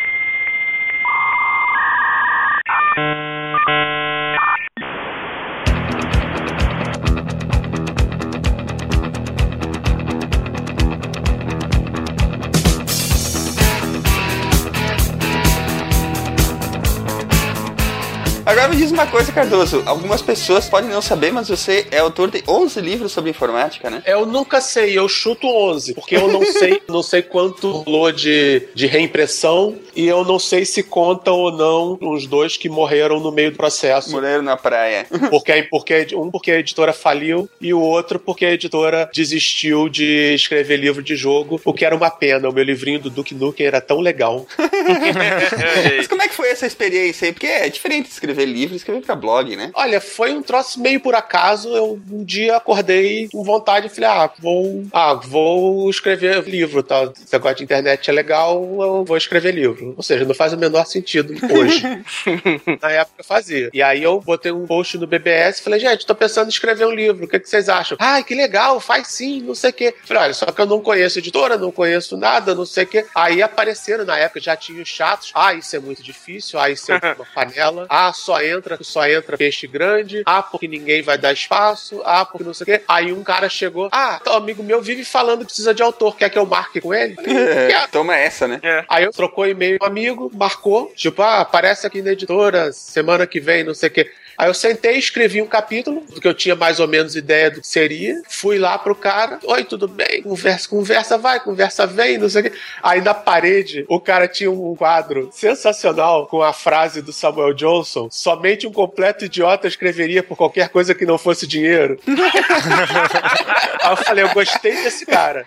A: Me diz uma coisa, Cardoso. Algumas pessoas podem não saber, mas você é autor de 11 livros sobre informática, né?
D: Eu nunca sei, eu chuto 11, porque eu não sei, não sei quanto rolou de, de reimpressão e eu não sei se conta ou não os dois que morreram no meio do processo.
A: Mulher na praia.
D: Porque, porque, um porque a editora faliu e o outro porque a editora desistiu de escrever livro de jogo, o que era uma pena. O meu livrinho do Duke Nukem era tão legal.
A: Mas como é que foi essa experiência aí? Porque é diferente escrever livro e escrever pra blog, né?
D: Olha, foi um troço meio por acaso. Eu um dia acordei com vontade e falei: ah, vou, ah, vou escrever livro. Tá? Esse negócio de internet é legal, eu vou escrever livro. Ou seja, não faz o menor sentido hoje. Na época eu fazia. E aí eu botei um post no BBS e falei: gente, tô pensando em escrever um livro. O que, que vocês acham? Ai, que legal, faz sim, não sei o quê. Falei: olha, só que eu não conheço editora, não conheço nada, não sei o quê. Aí apareceram na época, já tinha os chatos. Ah, isso é muito difícil. Ah, isso é uma panela. Ah, só entra, só entra peixe grande. Ah, porque ninguém vai dar espaço. Ah, porque não sei o quê. Aí um cara chegou. Ah, um amigo meu vive falando que precisa de autor. Quer que eu marque com ele?
A: É, toma essa, né?
E: É.
D: Aí eu trocou e-mail com um amigo, marcou, tipo, ah, aparece aqui na editora semana que vem, não sei o quê. Aí eu sentei, escrevi um capítulo, que eu tinha mais ou menos ideia do que seria. Fui lá pro cara, oi, tudo bem? Conversa, conversa vai, conversa vem, não sei o quê. Aí na parede, o cara tinha um quadro sensacional com a frase do Samuel Johnson: somente um completo idiota escreveria por qualquer coisa que não fosse dinheiro. Aí eu falei, eu gostei desse cara.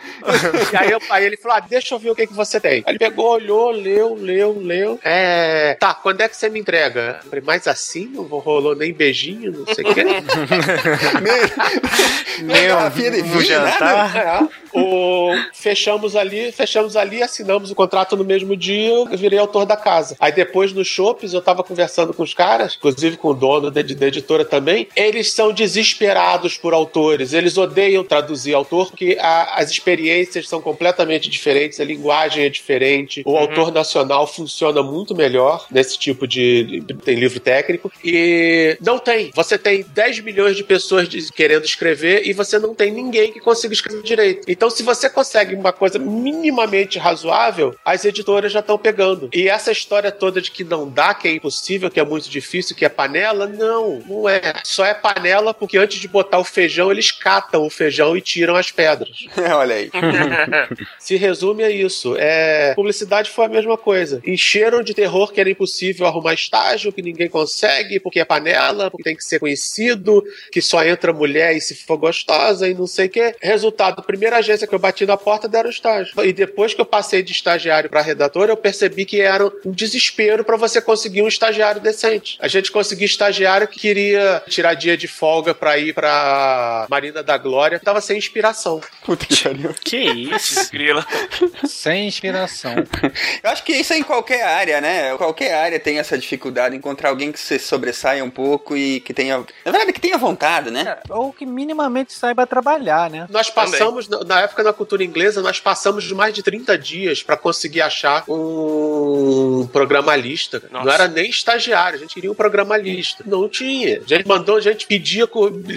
D: E aí, eu- aí ele falou: ah, deixa eu ver o que, que você tem. Aí ele pegou, olhou, leu, leu, leu. É. Tá, quando é que você me entrega? Eu falei, mas assim? Não rolou nem beijinho, não sei o quê.
A: Nem
C: no
A: vinho, nada.
C: jantar.
D: É. o, fechamos ali, fechamos ali, assinamos o contrato no mesmo dia, eu virei autor da casa. Aí depois nos shoppes eu tava conversando com os caras, inclusive com o dono da, da editora também, eles são desesperados por autores, eles odeiam traduzir autor porque a- as experiências são completamente diferentes, a linguagem é diferente, o autor nacional funciona muito melhor nesse tipo de, de- tem livro técnico e não tem. Você tem 10 milhões de pessoas de- querendo escrever e você não tem ninguém que consiga escrever direito. Então, se você consegue uma coisa minimamente razoável, as editoras já estão pegando. E essa história toda de que não dá, que é impossível, que é muito difícil, que é panela, não, não é. Só é panela porque antes de botar o feijão, eles catam o feijão e tiram as pedras.
A: Olha aí.
D: Se resume a isso. É, publicidade foi a mesma coisa. Encheram de terror que era impossível arrumar estágio, que ninguém consegue, porque é panela, porque tem que ser conhecido, que só entra mulher e se for gostosa e não sei o quê. Resultado, a primeira agência que eu bati na porta deram estágio. E depois que eu passei de estagiário para redator, eu percebi que era um desespero para você conseguir um estagiário decente. A gente conseguia estagiário que queria tirar dia de folga para ir para Marina da Glória, tava sem inspiração.
A: Puta que pariu.
C: Que isso?
E: Grila.
B: Sem inspiração.
A: Eu acho que isso é em qualquer área, né? Qualquer área tem essa dificuldade, encontrar alguém que se sobressaia um pouco e que tenha. Na verdade, que tenha vontade, né?
B: Ou que minimamente saiba trabalhar, né?
D: Nós passamos, na, na época na cultura inglesa, nós passamos de mais de 30 dias para conseguir achar um programalista.
E: Nossa.
D: Não era nem estagiário, a gente queria um programalista. Não tinha. A gente mandou, a gente pedia,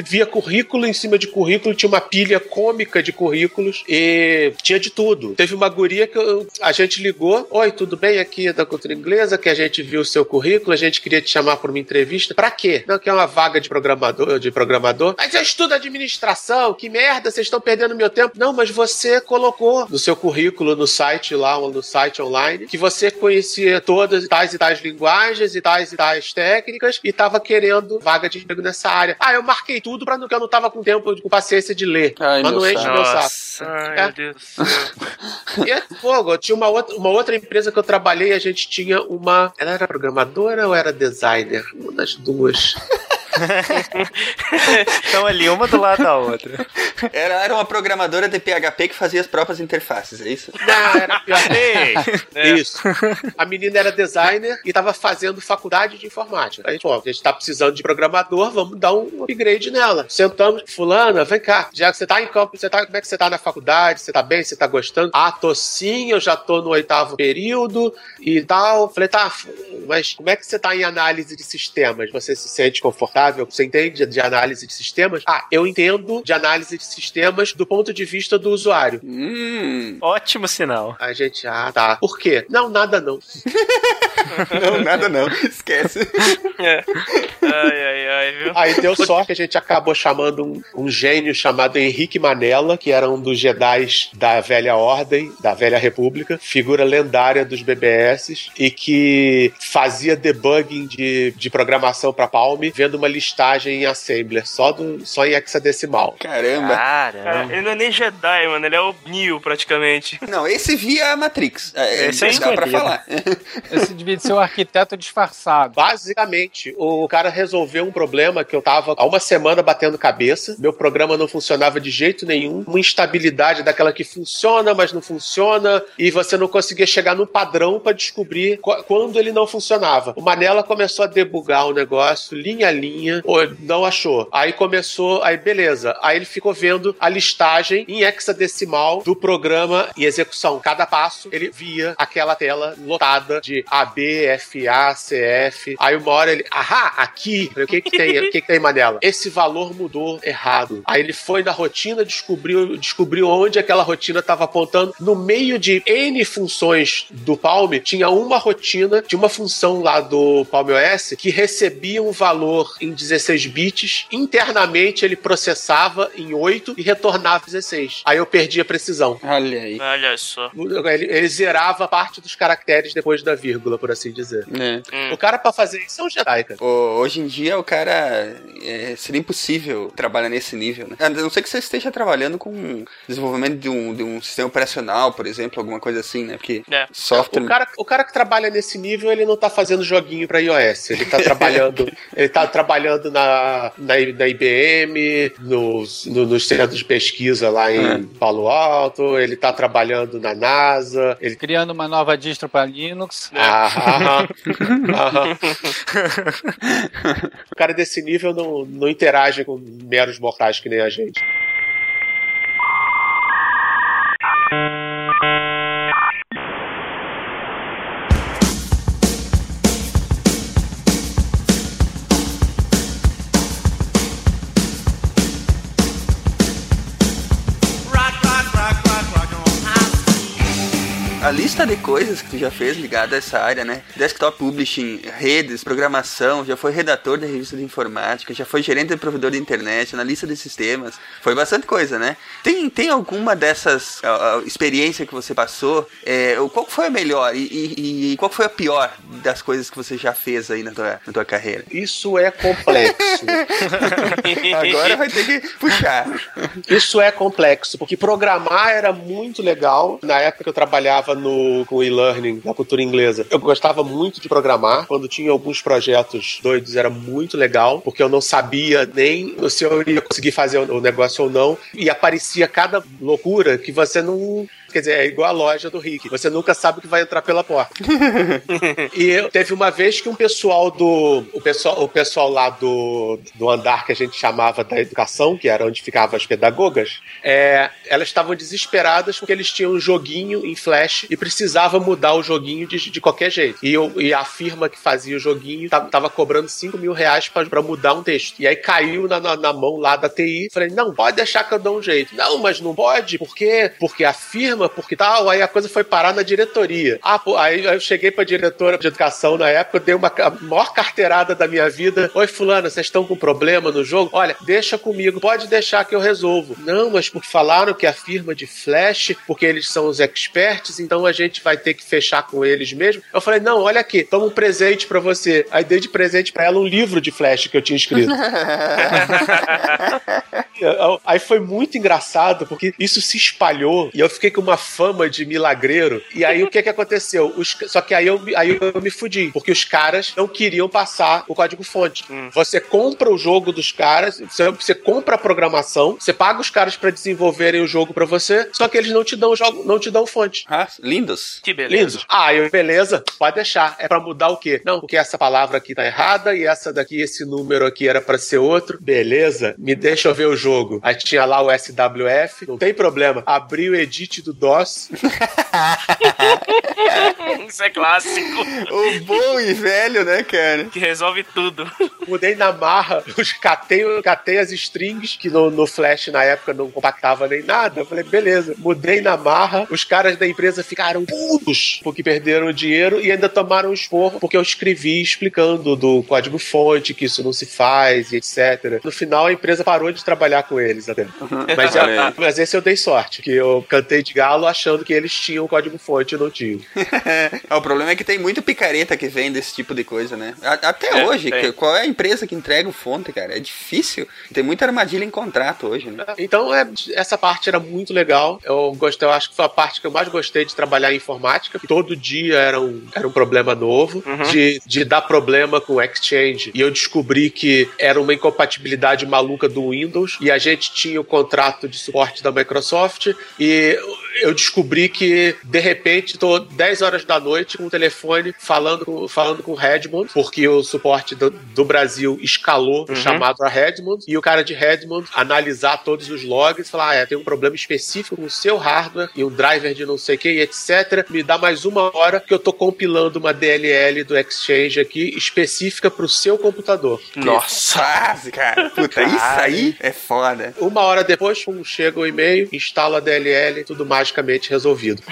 D: via currículo em cima de currículo, tinha uma pilha cômica de currículos e tinha de tudo. Teve uma guria que eu- a gente ligou: Oi, tudo bem? Aqui é da cultura inglesa, que a gente viu o seu currículo, a gente queria te chamar para uma entrevista. Pra quê? Não, que é uma vaga de programador, de programador. Mas eu estudo administração, que merda, vocês estão perdendo meu tempo. Não, mas você colocou no seu currículo, no site lá, no site online, que você conhecia todas tais e tais linguagens e tais e tais técnicas e tava querendo vaga de emprego nessa área. Ah, eu marquei tudo pra não que eu não tava com tempo, com paciência de ler.
A: Ai,
D: mas não enche meu saco.
C: Nossa.
E: Ai,
D: É.
E: meu Deus do céu.
D: E é fogo. Tinha uma outra, uma outra empresa que eu trabalhei, a gente tinha uma. Ela era programadora ou era designer? Uma das duas línguas.
C: Estão ali, uma do lado da outra.
A: Era, era uma programadora de PHP que fazia as próprias interfaces, é isso?
D: Não, era.
C: Ei!
E: É.
D: Isso. A menina era designer e tava fazendo faculdade de informática. Aí, pô, a gente tá precisando de programador, vamos dar um upgrade nela. Sentamos, fulana, vem cá. Já que você tá em campo, você tá, como é que você tá na faculdade? Você tá bem? Você tá gostando? Ah, tô sim, eu já tô no oitavo período e tal. Falei, tá, mas como é que você tá em análise de sistemas? Você se sente confortável? Você entende de análise de sistemas? Ah, eu entendo de análise de sistemas do ponto de vista do usuário.
A: Hum.
C: Ótimo sinal.
D: A gente, ah, tá. Por quê? Não, nada não.
A: Não, nada não. Esquece.
E: É. Ai, ai, ai, viu?
D: Aí deu sorte que a gente acabou chamando um, um gênio chamado Henrique Manella, que era um dos Jedi da velha ordem, da velha república, figura lendária dos BBS, e que fazia debugging de, de programação para Palm, vendo uma listagem em Assembler, só, do, só em hexadecimal.
A: Caramba.
E: Cara,
C: Caramba.
E: ele não é nem Jedi, mano. Ele é o Neo, praticamente.
A: Não, esse via a Matrix. É,
C: Esse é
A: dá pra falar.
B: Esse devia ser o arquiteto disfarçado.
D: Basicamente, o cara resolveu um problema que eu tava há uma semana batendo cabeça. Meu programa não funcionava de jeito nenhum. Uma instabilidade daquela que funciona, mas não funciona. E você não conseguia chegar no padrão pra descobrir qu- quando ele não funcionava. O Manela começou a debugar o negócio, linha a linha. Pô, não achou. Aí começou, aí beleza. Aí ele ficou vendo a listagem em hexadecimal do programa em execução. Cada passo ele via aquela tela lotada de A, B, F, A, C, F. Aí uma hora ele, ahá, aqui. Falei, O que que tem? O que que tem, Manela? Esse valor mudou errado. Aí ele foi na rotina, descobriu, descobriu onde aquela rotina estava apontando. No meio de N funções do Palm, tinha uma rotina de uma função lá do Palm OS que recebia um valor em 16 bits. Internamente ele processava em 8 e retornava 16. Aí eu perdi a precisão.
A: Olha aí.
E: Olha só.
D: Ele, ele zerava parte dos caracteres depois da vírgula, por assim dizer.
A: É.
E: Hum.
D: O cara, pra fazer isso, é um Jedi, cara.
A: Hoje em dia o cara é, seria impossível trabalhar nesse nível, né? A não ser que você esteja trabalhando com desenvolvimento de um, de um sistema operacional, por exemplo, alguma coisa assim, né? Porque
E: É.
A: software.
D: O cara, o cara que trabalha nesse nível, ele não, tá fazendo joguinho pra iOS. Ele tá trabalhando, ele tá trabalhando na, na, na IBM, nos, no, nos centros de pesquisa lá em Palo Alto, ele tá trabalhando na NASA, ele
B: Criando uma nova distro para Linux.
D: Aham. Aham. o cara desse nível não, não interage com meros mortais que nem a gente.
A: Lista de coisas que tu já fez ligada a essa área, né? Desktop publishing, redes, programação, já foi redator da revista de informática, já foi gerente de provedor de internet, analista de sistemas. Foi bastante coisa, né? Tem, tem alguma dessas ah, experiência que você passou? É, qual foi a melhor e, e- e qual foi a pior das coisas que você já fez aí na tua, na tua carreira?
D: Isso é complexo.
A: Agora vai ter que puxar.
D: Isso é complexo, porque programar era muito legal. Na época que eu trabalhava no, com e-learning da cultura inglesa, eu gostava muito de programar. Quando tinha alguns projetos doidos, era muito legal, porque eu não sabia nem se eu ia conseguir fazer o negócio ou não. E aparecia cada loucura que você não. Quer dizer, é igual a loja do Rick. Você nunca sabe o que vai entrar pela porta. E teve uma vez que um pessoal do. O pessoal, o pessoal lá do, do andar que a gente chamava da educação, que era onde ficavam as pedagogas, é, elas estavam desesperadas porque eles tinham um joguinho em flash e precisava mudar o joguinho de, de qualquer jeito. E, eu- e a firma que fazia o joguinho tava, cobrando 5 mil reais pra mudar um texto. E aí caiu na, na, na mão lá da TI. Falei, não, pode deixar que eu dou um jeito. Não, mas não pode, por quê? Porque a firma, porque tal. Aí a coisa foi parar na diretoria. Ah, pô, aí eu cheguei pra diretora de educação na época, dei uma a maior carteirada da minha vida. Oi, fulano, vocês estão com problema no jogo? Olha, deixa comigo, pode deixar que eu resolvo. Não, mas porque falaram que a firma de Flash, porque eles são os experts, então a gente vai ter que fechar com eles mesmo. Eu falei, não, olha aqui, toma um presente pra você. Aí dei de presente pra ela um livro de Flash que eu tinha escrito. Aí foi muito engraçado, porque isso se espalhou e eu fiquei com uma fama de milagreiro. E aí o que que aconteceu? Os- só que aí eu, me- aí eu me fudi, porque os caras não queriam passar o código-fonte. Você compra o jogo dos caras, você, você compra a programação, você paga os caras pra desenvolverem o jogo pra você, só que eles não te dão o jogo, não te dão fonte.
A: Ah, lindos.
E: Que beleza.
D: Lindo. Ah, eu, beleza, pode deixar. É pra mudar o quê? Não, porque essa palavra aqui tá errada e essa daqui, esse número aqui era pra ser outro. Beleza, me deixa eu ver o jogo. Aí tinha lá o SWF, não tem problema. Abri o edit do DOS.
E: Isso é clássico.
A: O bom e velho, né, cara?
E: Que resolve tudo.
D: Mudei na marra, os catei, catei as strings, que no, no Flash na época não compactava nem nada. Eu falei, beleza. Mudei na marra, os caras da empresa ficaram putos porque perderam o dinheiro e ainda tomaram um esporro porque eu escrevi explicando do código-fonte que isso não se faz e etc. No final a empresa parou de trabalhar com eles até. Mas,
A: Olha aí.
D: mas esse eu dei sorte, que eu cantei de galo achando que eles tinham código-fonte e não tinham.
A: É, o problema é que tem muito picareta que vem desse tipo de coisa, né? A- Até
E: É,
A: hoje, que- qual é a empresa que entrega o fonte, cara? É difícil. Tem muita armadilha em contrato hoje, né?
D: Então, é, essa parte era muito legal. Eu gostei, eu acho que foi a parte que eu mais gostei de trabalhar em informática. que Todo dia era um, era um problema novo, de, de dar problema com o Exchange. E eu descobri que era uma incompatibilidade maluca do Windows. E a gente tinha o contrato de suporte da Microsoft. E eu descobri que, de repente, tô 10 horas da noite com o telefone falando com, falando com o Redmond, porque o suporte do, do Brasil escalou o chamado para Redmond, e o cara de Redmond analisar todos os logs e falar: ah, é, tem um problema específico com o seu hardware e um driver de não sei o que, e etc. Me dá mais uma hora que eu tô compilando uma DLL do Exchange aqui específica para o seu computador.
E: Nossa.
A: Cara. Puta, isso aí é foda.
D: Uma hora depois, chega o e-mail, instala a DLL, tudo magicamente resolvido.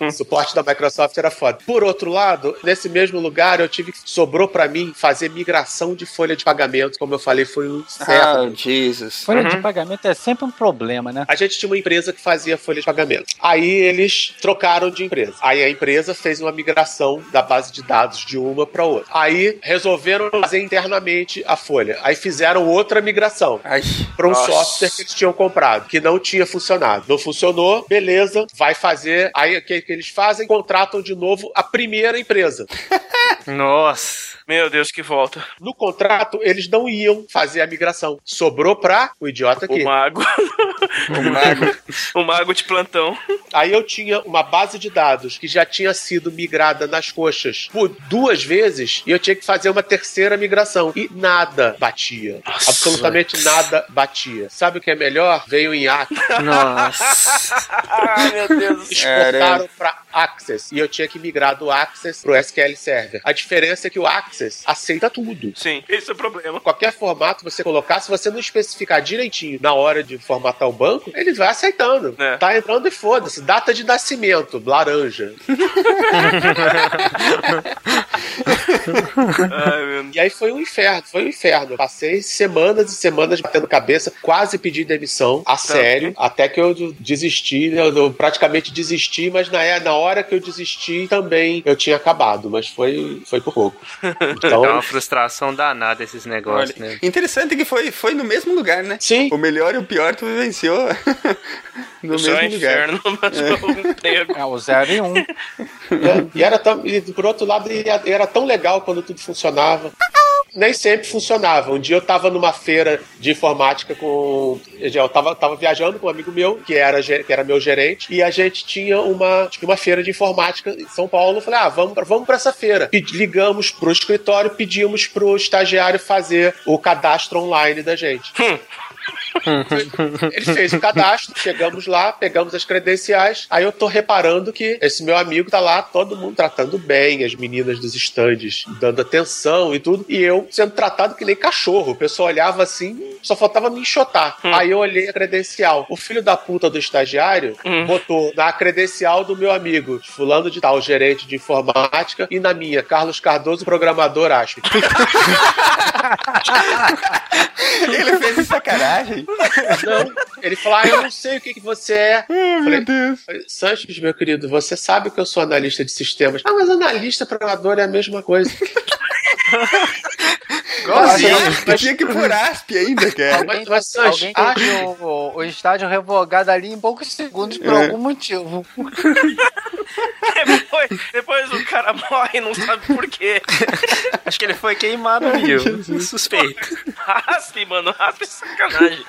D: o suporte da Microsoft era foda. Por outro lado, nesse mesmo lugar, eu tive que sobrou pra mim fazer migração de folha de pagamento, como eu falei, foi um inferno.
A: Ah, Jesus.
B: Folha de pagamento é sempre um problema, né?
D: A gente tinha uma empresa que fazia folha de pagamento. Aí eles trocaram de empresa. Aí a empresa fez uma migração da base de dados de uma para outra. Aí resolveram fazer internamente a folha. Aí fizeram outra migração
A: Ai,
D: para um
E: Nossa.
D: software que eles tinham comprado, que não tinha funcionado. Não funcionou, beleza, vai fazer. Aí o que, que eles fazem? Contratam de novo a primeira empresa.
C: Nossa.
E: Meu Deus, que volta.
D: No contrato, eles não iam fazer a migração. Sobrou pra o idiota aqui.
E: O mago.
A: O mago.
E: o mago de plantão.
D: Aí eu tinha uma base de dados que já tinha sido migrada nas coxas por duas vezes e eu tinha que fazer uma terceira migração. E nada batia.
E: Nossa.
D: Absolutamente nada batia. Sabe o que é melhor? Veio em IAC.
C: Nossa.
E: Ai, meu Deus.
D: exportaram para Access e eu tinha que migrar do Access pro SQL Server. A diferença é que o Access aceita tudo.
E: Sim, esse é o problema.
D: Qualquer formato você colocar, se você não especificar direitinho na hora de formatar o banco, ele vai aceitando.
E: É.
D: Tá entrando e foda-se. Data de nascimento, laranja.
E: Ai,
D: E aí foi um inferno, foi um inferno. Passei semanas e semanas batendo cabeça, quase pedi demissão, a sério, até que eu desisti, né? eu, praticamente desisti, mas na, na hora que eu desisti também eu tinha acabado, mas foi, foi por pouco. Então,
C: Dá uma frustração danada esses negócios,
A: Olha,
C: né?
A: interessante que foi, foi no mesmo lugar, né?
D: sim,
A: O melhor e o pior tu vivenciou no
E: o céu é
A: mesmo lugar.
E: inferno, mas um emprego.
B: É, o 0 e 1. Um.
D: É, e era tão, e por outro lado, e a- era tão legal quando tudo funcionava. Nem sempre funcionava. Um dia eu tava numa feira de informática com. Eu tava, tava viajando com um amigo meu, que era, que era meu gerente, e a gente tinha uma, tinha uma feira de informática em São Paulo. Eu falei, ah, vamos pra, vamos pra essa feira. Ligamos pro escritório, pedimos pro estagiário fazer o cadastro online da gente. Ele fez o cadastro, chegamos lá, pegamos as credenciais. Aí eu tô reparando que esse meu amigo tá lá, todo mundo tratando bem, as meninas dos estandes dando atenção e tudo. E eu sendo tratado que nem cachorro. O pessoal olhava assim, só faltava me enxotar. Aí eu olhei a credencial. O filho da puta do estagiário botou na credencial do meu amigo, fulano de tal, gerente de informática, e na minha, Carlos Cardoso, programador, acho.
A: Ele fez de
D: Não, ele falou, ah, eu não sei o que, que você é. Falei, falei, Sanches, meu querido, você sabe que eu sou analista de sistemas. Ah, mas analista programador é a mesma coisa.
A: Igualzinho.
D: Mas-
A: Tu tinha que pôr asp ainda, cara.
B: Alguém,
D: mas,
B: alguém teve o, o estágio revogado ali em poucos segundos por
A: É.
B: algum motivo.
E: Depois, depois o cara morre e não sabe por quê.
C: Acho que ele foi queimado, viu? Suspeito.
E: Raspe, mano, raspe é sacanagem.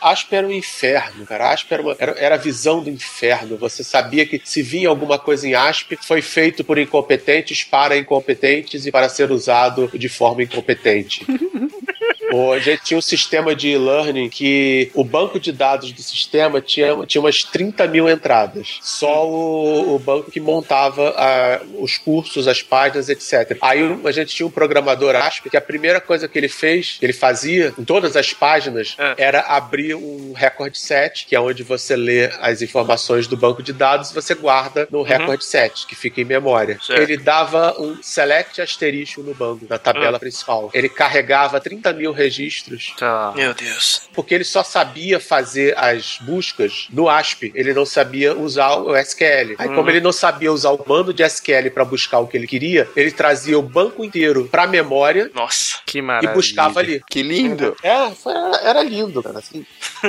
D: Asp era um inferno, cara. Asp era, uma- era, era a visão do inferno. Você sabia que se vinha alguma coisa em Asp, foi feito por incompetentes para incompetentes e para ser usado de forma incompetente. Pô, a gente tinha um sistema de e-learning que o banco de dados do sistema tinha, tinha umas 30 mil entradas. Só o, o banco que montava ah, os cursos, as páginas, etc. Aí a gente tinha um programador ASP que a primeira coisa que ele fez, que ele fazia em todas as páginas,
E: É.
D: era abrir um record set, que é onde você lê as informações do banco de dados e você guarda no record set, que fica em memória.
E: Certo.
D: Ele dava um select asterisco no banco, na tabela principal. Ele carregava 30 mil registros
C: Tá.
E: Meu Deus.
D: porque ele só sabia fazer as buscas no ASP, ele não sabia usar o SQL. Aí, como ele não sabia usar o bando de SQL para buscar o que ele queria, ele trazia o banco inteiro para memória
E: Nossa.
C: Que
D: e
C: maravilha.
D: buscava ali.
A: Que lindo.
D: É, foi- era, era lindo, cara. Assim,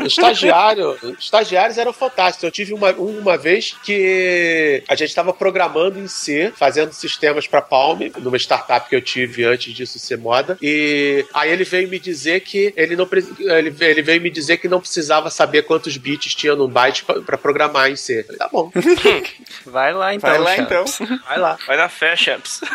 D: estagiário, estagiários eram fantásticos. Eu tive uma, uma vez que a gente estava programando em C, fazendo sistemas para Palm, numa startup que eu tive antes disso ser moda. E aí ele veio me dizer que ele não ele, ele veio me dizer que não precisava saber quantos bits tinha num byte para programar em C. Eu falei, tá bom,
C: Vai lá então.
A: Vai lá
C: Chaves.
A: então.
D: vai lá.
E: Vai na fé, Champs.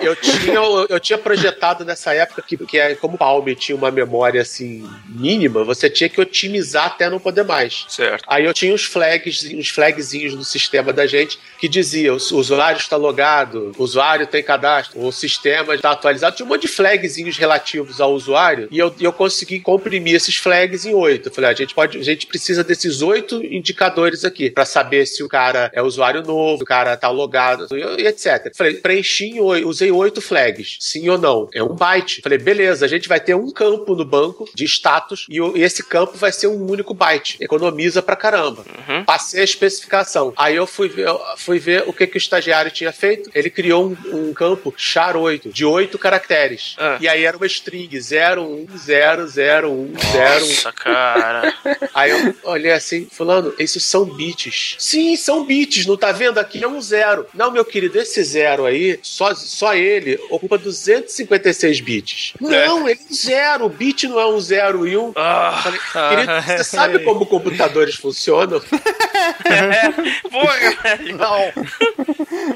D: Eu tinha, eu, eu tinha projetado nessa época que, que é, como o Palm tinha uma memória assim mínima, você tinha que otimizar até não poder mais.
E: Certo.
D: Aí eu tinha uns flags, uns flagzinhos no sistema da gente que dizia: o usuário está logado, o usuário tem cadastro, o sistema está atualizado. Tinha um monte de flagzinhos relativos ao usuário e eu, eu consegui comprimir esses flags em oito. Eu falei: "Ah, a gente pode, a gente precisa desses oito indicadores aqui para saber se o cara é usuário novo, se o cara tá logado e, etc. Falei: preenchi em oito, usei oito flags, sim ou não? É um byte. Falei: beleza, a gente vai ter um campo no banco de status e, o- e esse campo vai ser um único byte. Economiza pra caramba.
E: Uhum.
D: Passei a especificação. Aí eu fui ver, eu fui ver o que, que o estagiário tinha feito. Ele criou um, um campo char8, de oito caracteres.
E: Ah.
D: E aí era uma string 01001001.
E: Nossa, cara.
D: Aí eu olhei assim, fulano, esses são bits. Sim, são bits, não tá vendo? Aqui é um zero. Não, meu querido, esse zero aí só só, ele ocupa 256 bits. Não, ele é zero. O bit não é um zero e um.
E: Ah,
D: Falei, Querido, você sabe como computadores funcionam?
E: porra, velho.
D: Não.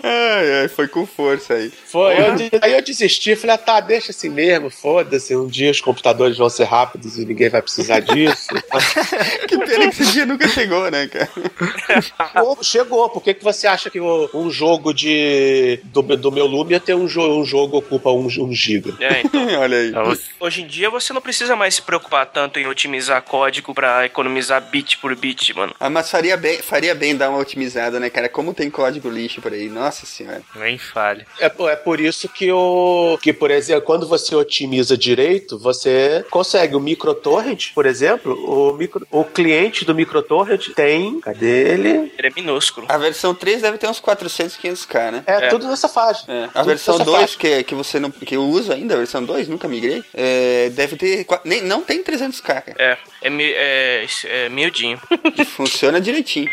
A: Ai, ai, foi com força aí.
D: Foi. Eu aí eu desisti, falei, ah, tá, deixa assim mesmo, foda-se. Um dia os computadores vão ser rápidos e ninguém vai precisar disso.
A: Que pena que esse dia nunca chegou, né, cara?
D: Pô, Chegou, por que, que você acha que o- um jogo de do, do meu Lumia tem um, jo um jogo ocupa um, um giga?
E: É, então.
A: Olha aí.
E: Hoje em dia você não precisa mais se preocupar tanto em otimizar código pra economizar bit por bit, mano.
A: Ah, mas faria bem, faria bem dar uma otimizada, né, cara? Como tem código lixo por aí, nossa senhora.
C: Nem fale.
D: É, é por isso que o que por exemplo, quando você otimiza direito, você consegue o microtorrent, por exemplo, o micro, o cliente do microtorrent tem, cadê ele?
E: Ele é minúsculo.
A: A versão 3 deve ter uns 400, 500k, né?
D: É,
E: É.
D: tudo nessa faixa.
A: É, a
D: Tudo
A: versão
D: nessa
A: 2,
D: faixa.
A: que, que você não. que eu uso ainda, a versão 2, nunca migrei, é, deve ter. Nem, não tem 300k, cara.
E: É, é, mi- é, é miudinho.
A: Funciona direitinho.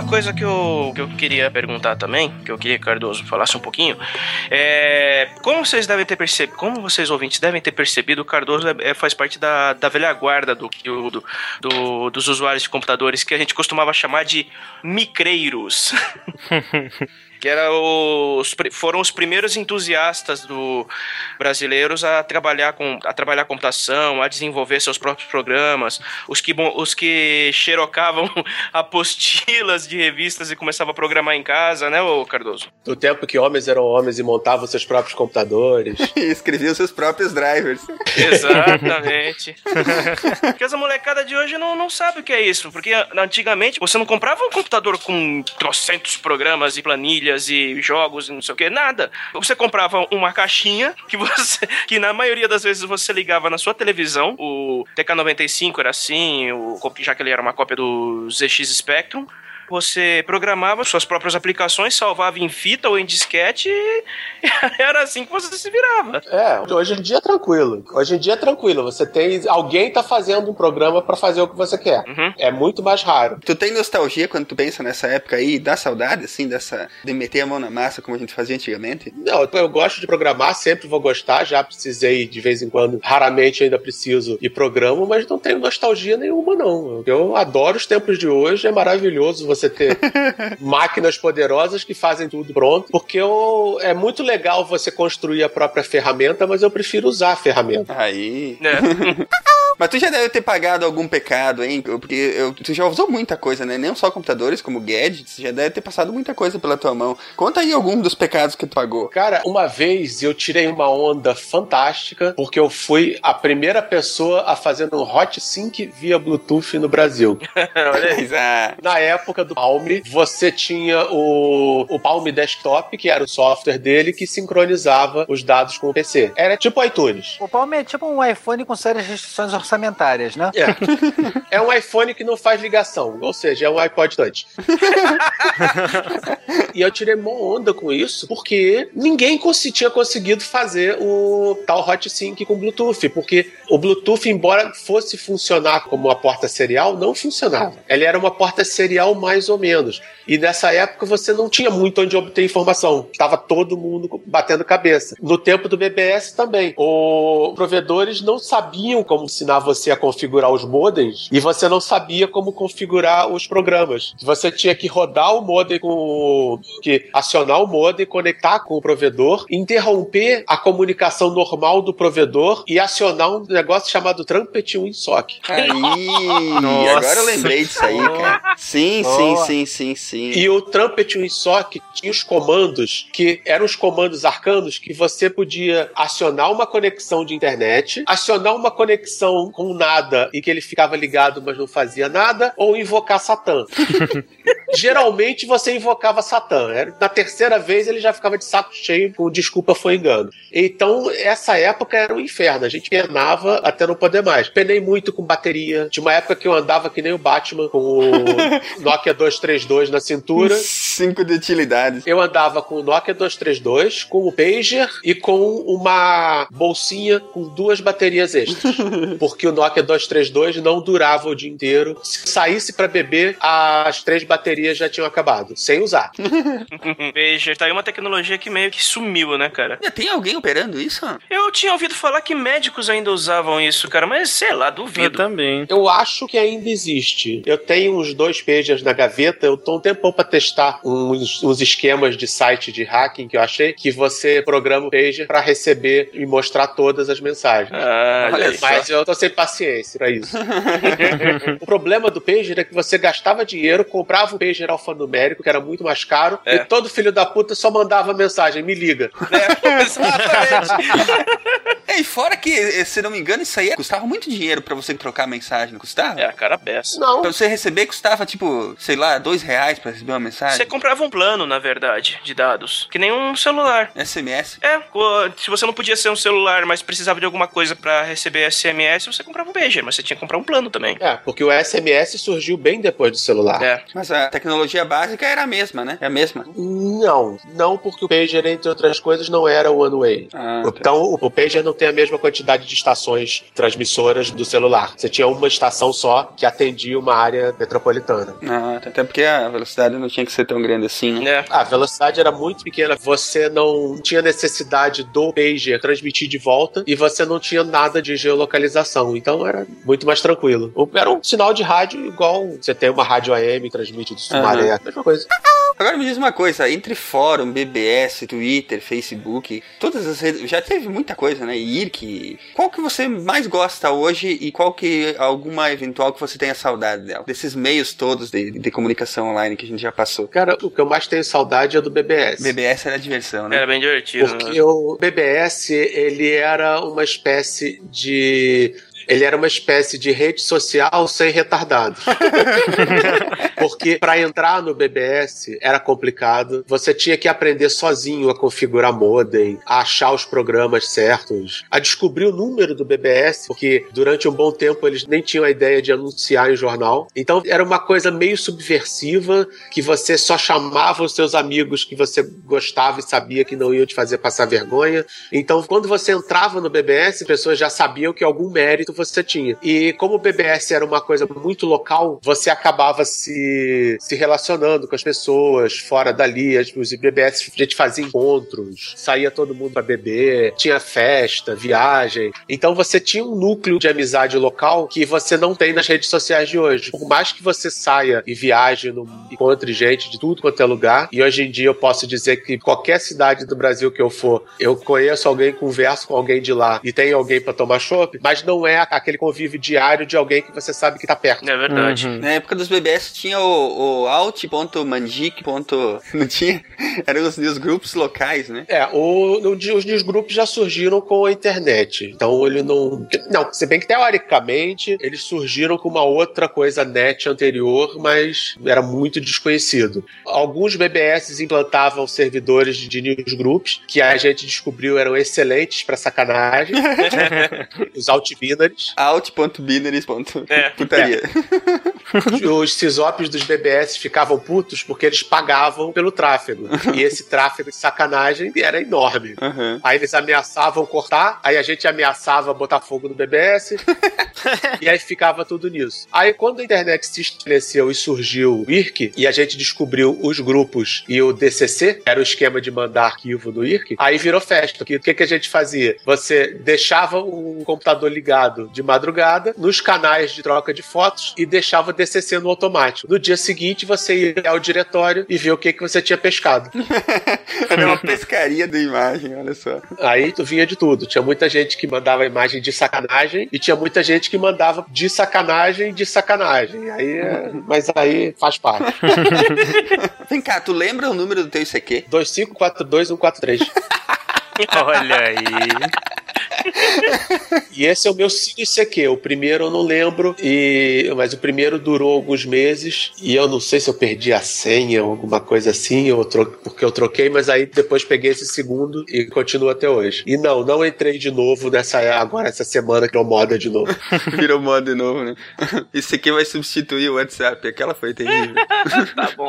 E: Uma coisa que eu, que eu queria perguntar também, que eu queria que o Cardoso falasse um pouquinho, é como vocês devem ter percebido, como vocês ouvintes devem ter percebido, o Cardoso é- é- faz parte da, da velha guarda do, do, do- dos usuários de computadores que a gente costumava chamar de micreiros. que era os, foram os primeiros entusiastas do brasileiros a trabalhar com a trabalhar computação, a desenvolver seus próprios programas, os que os que xerocavam apostilas de revistas e começavam a programar em casa, né, ô Cardoso?
D: Do tempo que homens eram homens e montavam seus próprios computadores.
A: E escreviam seus próprios drivers.
E: Exatamente. porque essa molecada de hoje não, não sabe o que é isso. Porque antigamente você não comprava um computador com trocentos programas e planilhas e jogos e não sei o que, nada. Você comprava uma caixinha que você. que na maioria das vezes você ligava na sua televisão. O TK95 era assim, o, já que ele era uma cópia do ZX Spectrum. Você programava suas próprias aplicações, salvava em fita ou em disquete e era assim que você se virava.
D: É, hoje em dia é tranquilo. Hoje em dia é tranquilo. Você tem. Alguém tá fazendo um programa pra fazer o que você quer.
E: Uhum.
D: É muito mais raro.
A: Tu tem nostalgia quando tu pensa nessa época aí? Dá saudade, assim, dessa. de meter a mão na massa como a gente fazia antigamente?
D: Não, eu gosto de programar, sempre vou gostar. Já precisei de vez em quando, raramente ainda preciso e programo, mas não tenho nostalgia nenhuma, não. Eu adoro os tempos de hoje, é maravilhoso você ter máquinas poderosas que fazem tudo pronto, porque eu, é muito legal você construir a própria ferramenta, mas eu prefiro usar a ferramenta.
A: Aí.
E: né?
A: Mas tu já deve ter pagado algum pecado, hein? Porque eu- tu já usou muita coisa, né? Não só computadores, como gadgets, já deve ter passado muita coisa pela tua mão. Conta aí algum dos pecados que tu pagou.
D: Cara, uma vez eu tirei uma onda fantástica porque eu fui a primeira pessoa a fazer um hot sync via Bluetooth no Brasil.
E: Olha aí.
D: Na época do Palm, você tinha o, o Palm Desktop, que era o software dele que sincronizava os dados com o PC. Era tipo iTunes.
B: O Palm é tipo um iPhone com sérias restrições orçamentárias, né?
D: É. é um iPhone que não faz ligação, ou seja, é um iPod Touch. e eu tirei mó onda com isso, porque ninguém consi- tinha conseguido fazer o tal Hot Sync com Bluetooth, porque o Bluetooth, embora fosse funcionar como uma porta serial, não funcionava. Ele era uma porta serial mais ou menos. E nessa época você não tinha muito onde obter informação. Estava todo mundo batendo cabeça. No tempo do BBS também. Os provedores não sabiam como ensinar você a configurar os modems e você não sabia como configurar os programas. Você tinha que rodar o modem com o... que acionar o modem, conectar com o provedor, interromper a comunicação normal do provedor e acionar um negócio chamado Trumpet WinSock.
A: aí.
C: Nossa.
A: Agora eu lembrei disso aí, cara. Sim, sim,
B: Boa.
A: sim, sim, sim.
D: E o Trumpet WinSock tinha os comandos que eram os comandos arcanos que você podia acionar uma conexão de internet, acionar uma conexão com nada e que ele ficava ligado, mas não fazia nada, ou invocar Satã. Geralmente você invocava Satã. Era- Na terceira vez ele já ficava de saco cheio com desculpa foi engano. Então, essa época era um inferno. A gente penava até não poder mais. Penei muito com bateria. Tinha uma época que eu andava que nem o Batman com o Nokia 232 na cintura.
A: Cinco de utilidades.
D: Eu andava com o Nokia 232, com o pager e com uma bolsinha com duas baterias extras. Porque o Nokia 232 não durava o dia inteiro. Se saísse pra beber, as três baterias já tinham acabado, sem usar.
E: Veja, tá aí uma tecnologia que meio que sumiu, né, cara?
A: Ainda Tem alguém operando isso?
E: Eu tinha ouvido falar que médicos ainda usavam isso, cara, mas sei lá,
C: Eu
E: duvido.
C: também.
D: Eu acho que ainda existe. Eu tenho uns dois pagers na gaveta. Eu tô um tempão pra testar uns, uns esquemas de site de hacking que eu achei que você programa o pager pra receber e mostrar todas as mensagens.
E: Ah.
D: Mas eu tô sem paciência pra isso. o problema do pager é que você gastava dinheiro, comprava o pager alfanumérico, que era muito mais caro,
E: É.
D: e todo filho da puta só mandava mensagem, me liga.
E: É, exatamente.
A: É, e fora que, eh, se não me engano, isso aí custava muito dinheiro pra você trocar mensagem, não custava?
E: É a cara beça.
D: Não.
A: Pra você receber, custava, tipo, sei lá, dois reais pra receber uma mensagem.
E: Você comprava um plano, na verdade, de dados. Que nem um celular.
A: SMS.
E: É, se você não podia ser um celular, mas precisava de alguma coisa pra receber SMS, você comprava um pager, mas você tinha que comprar um plano também.
D: É, porque o SMS surgiu bem depois do celular.
E: É.
A: Mas a tecnologia básica era a mesma, né? É a mesma.
D: Não, não porque o pager, entre outras coisas, não era one way.
A: Ah, tá.
D: Então, o, o pager não tem a mesma quantidade de estações transmissoras do celular. Você tinha uma estação só que atendia uma área metropolitana.
A: Ah, até porque a velocidade não tinha que ser tão grande assim, né?
E: É.
D: A velocidade era muito pequena, você não tinha necessidade do pager transmitir de volta e você não tinha nada de geolocalização, então era muito mais tranquilo. Era um sinal de rádio igual você tem uma rádio AM, transmite do Sumaré, a mesma coisa.
A: Agora me diz uma coisa, entre fórum, BBS, Twitter, Facebook, todas as redes, já teve muita coisa, né? IRC, qual que você mais gosta hoje e qual que alguma eventual que você tenha saudade dela? Desses meios todos de, de comunicação online que a gente já passou.
D: Cara, o que eu mais tenho saudade é do BBS.
A: BBS era diversão, né?
E: Era bem divertido. né?
D: Porque o BBS, ele era uma espécie de. Ele era uma espécie de rede social sem retardados. Porque para entrar no BBS era complicado. Você tinha que aprender sozinho a configurar modem, a achar os programas certos, a descobrir o número do BBS, porque durante um bom tempo eles nem tinham a ideia de anunciar em jornal. Então era uma coisa meio subversiva que você só chamava os seus amigos que você gostava e sabia que não iam te fazer passar vergonha. Então, quando você entrava no BBS, as pessoas já sabiam que algum mérito você tinha. E como o BBS era uma coisa muito local, você acabava se, se relacionando com as pessoas fora dali. As- Os BBS a gente fazia encontros, saía todo mundo pra beber, tinha festa, viagem. Então você tinha um núcleo de amizade local que você não tem nas redes sociais de hoje. Por mais que você saia e viaje, no, encontre gente de tudo quanto é lugar, e hoje em dia eu posso dizer que qualquer cidade do Brasil que eu for, eu conheço alguém, converso com alguém de lá e tem alguém pra tomar chopp, mas não é aquele convívio diário de alguém que você sabe que tá perto.
E: É verdade.
C: Uhum.
A: Na época dos BBS tinha o, o alt.mandic. Não tinha? Eram os newsgroups locais, né?
D: É, o, o- os newsgroups já surgiram com a internet. Então ele não. Não, se bem que teoricamente eles surgiram com uma outra coisa net anterior, mas era muito desconhecido. Alguns BBS implantavam servidores de newsgroups que a gente descobriu eram excelentes pra sacanagem. os altbinaries.
E: É.
A: Alt.binaries.putaria.
D: Os sysops dos BBS ficavam putos porque eles pagavam pelo tráfego. E esse tráfego de sacanagem era enorme.
A: Aham.
D: Aí eles ameaçavam cortar, aí a gente ameaçava botar fogo no BBS, e aí ficava tudo nisso. Aí quando a internet se estabeleceu e surgiu o IRC, e a gente descobriu os grupos e o DCC, que era o esquema de mandar arquivo do IRC, aí virou festa. Que- O que, que a gente fazia? Você deixava o computador ligado de madrugada nos canais de troca de fotos e deixava o DCC no automático. No dia seguinte, você ia ao diretório e via o que, que você tinha pescado.
A: Era uma pescaria da imagem, olha só.
D: Aí tu vinha de tudo. Tinha muita gente que mandava imagem de sacanagem e tinha muita gente que mandava de sacanagem de sacanagem. Aí, é- mas aí faz parte.
A: Vem cá, tu lembra o número do teu ICQ?
D: 2542143.
C: Olha aí.
D: E esse é o meu Cine CQ. O primeiro eu não lembro, e mas o primeiro durou alguns meses e eu não sei se eu perdi a senha ou alguma coisa assim, ou tro... porque eu troquei, mas aí depois peguei esse segundo e continuo até hoje. E não, não entrei de novo nessa agora essa semana que é moda de novo.
A: Virou moda de novo, né? Isso aqui vai substituir o WhatsApp. Aquela foi terrível.
E: Tá bom.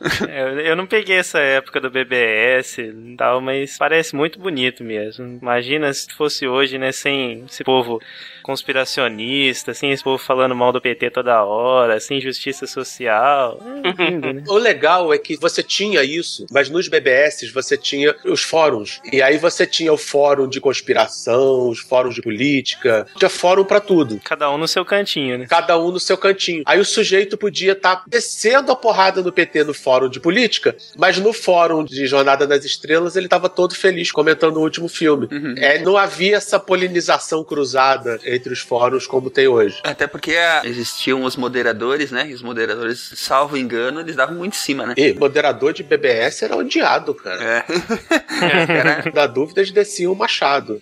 C: Eu- eu não peguei essa época do BBS e tal, mas parece muito bonito mesmo. Imagina se fosse hoje, né, sem esse povo conspiracionista, sem esse povo falando mal do PT toda hora, sem justiça social. É lindo, né?
D: O legal é que você tinha isso, mas nos BBS você tinha os fóruns. E aí você tinha o fórum de conspiração, os fóruns de política, tinha fórum pra tudo.
C: Cada um no seu cantinho, né?
D: Cada um no seu cantinho. Aí o sujeito podia estar descendo a porrada no PT no fórum de política, mas no fórum de Jornada nas Estrelas ele estava todo feliz comentando o último filme. É, não havia essa polinização cruzada entre os fóruns como tem hoje.
A: Até porque ah, existiam os moderadores, né? E os moderadores, salvo engano, eles davam muito em cima, né?
D: E moderador de BBS era odiado, cara.
A: É. Era-
D: Da dúvida, eles desciam o machado.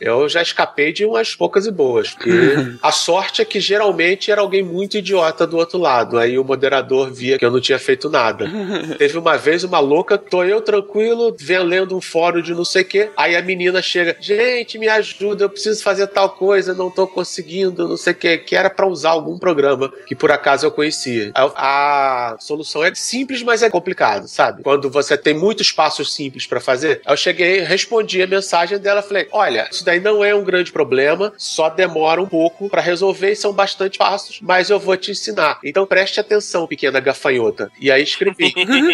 D: Eu já escapei de umas poucas e boas. Porque a sorte é que geralmente era alguém muito idiota do outro lado. Aí o moderador via que eu não tinha feito nada. Teve uma vez uma louca, tô eu tranquilo, vendo lendo um fórum de não sei o quê. Aí a menina chega, gente, me ajuda, eu preciso fazer tal coisa, não tô conseguindo, não sei o quê. Que era pra usar algum programa que por acaso eu conhecia. A solução é simples, mas é complicado, sabe? Quando você tem muitos passos simples pra fazer. Eu cheguei, respondi a mensagem dela, falei: olha, isso daí não é um grande problema, só demora um pouco pra resolver e são bastante passos, mas eu vou te ensinar. Então preste atenção, pequena gafanhota. E aí escrevi.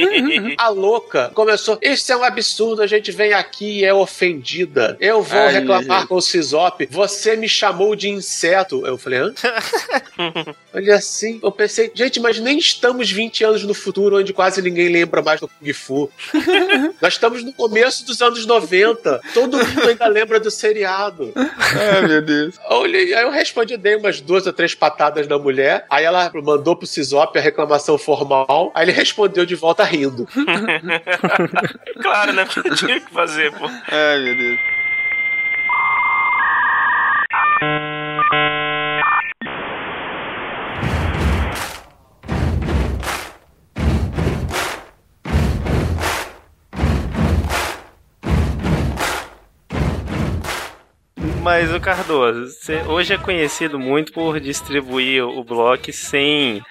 D: A louca começou: Isso é um absurdo, a gente vem aqui e é ofendida. Eu vou
A: Ai,
D: reclamar com o Cisop. Você me chamou de inseto. Eu falei: hã? Olha assim, eu pensei, gente, mas nem estamos 20 anos no futuro onde quase ninguém lembra mais do Kung Fu. Nós estamos no começo dos anos 90. Todo mundo ainda lembra do seriado.
A: Ai, meu Deus.
D: Olhei- Aí eu respondi, dei umas duas ou três patadas na mulher. Aí ela mandou pro Cisop a reclamação formal. Aí ele respondeu de volta rindo.
E: Claro, né? Porque tinha que fazer, pô.
A: Ai, meu Deus.
C: Mas o Cardoso, hoje é conhecido muito por distribuir o bloco sem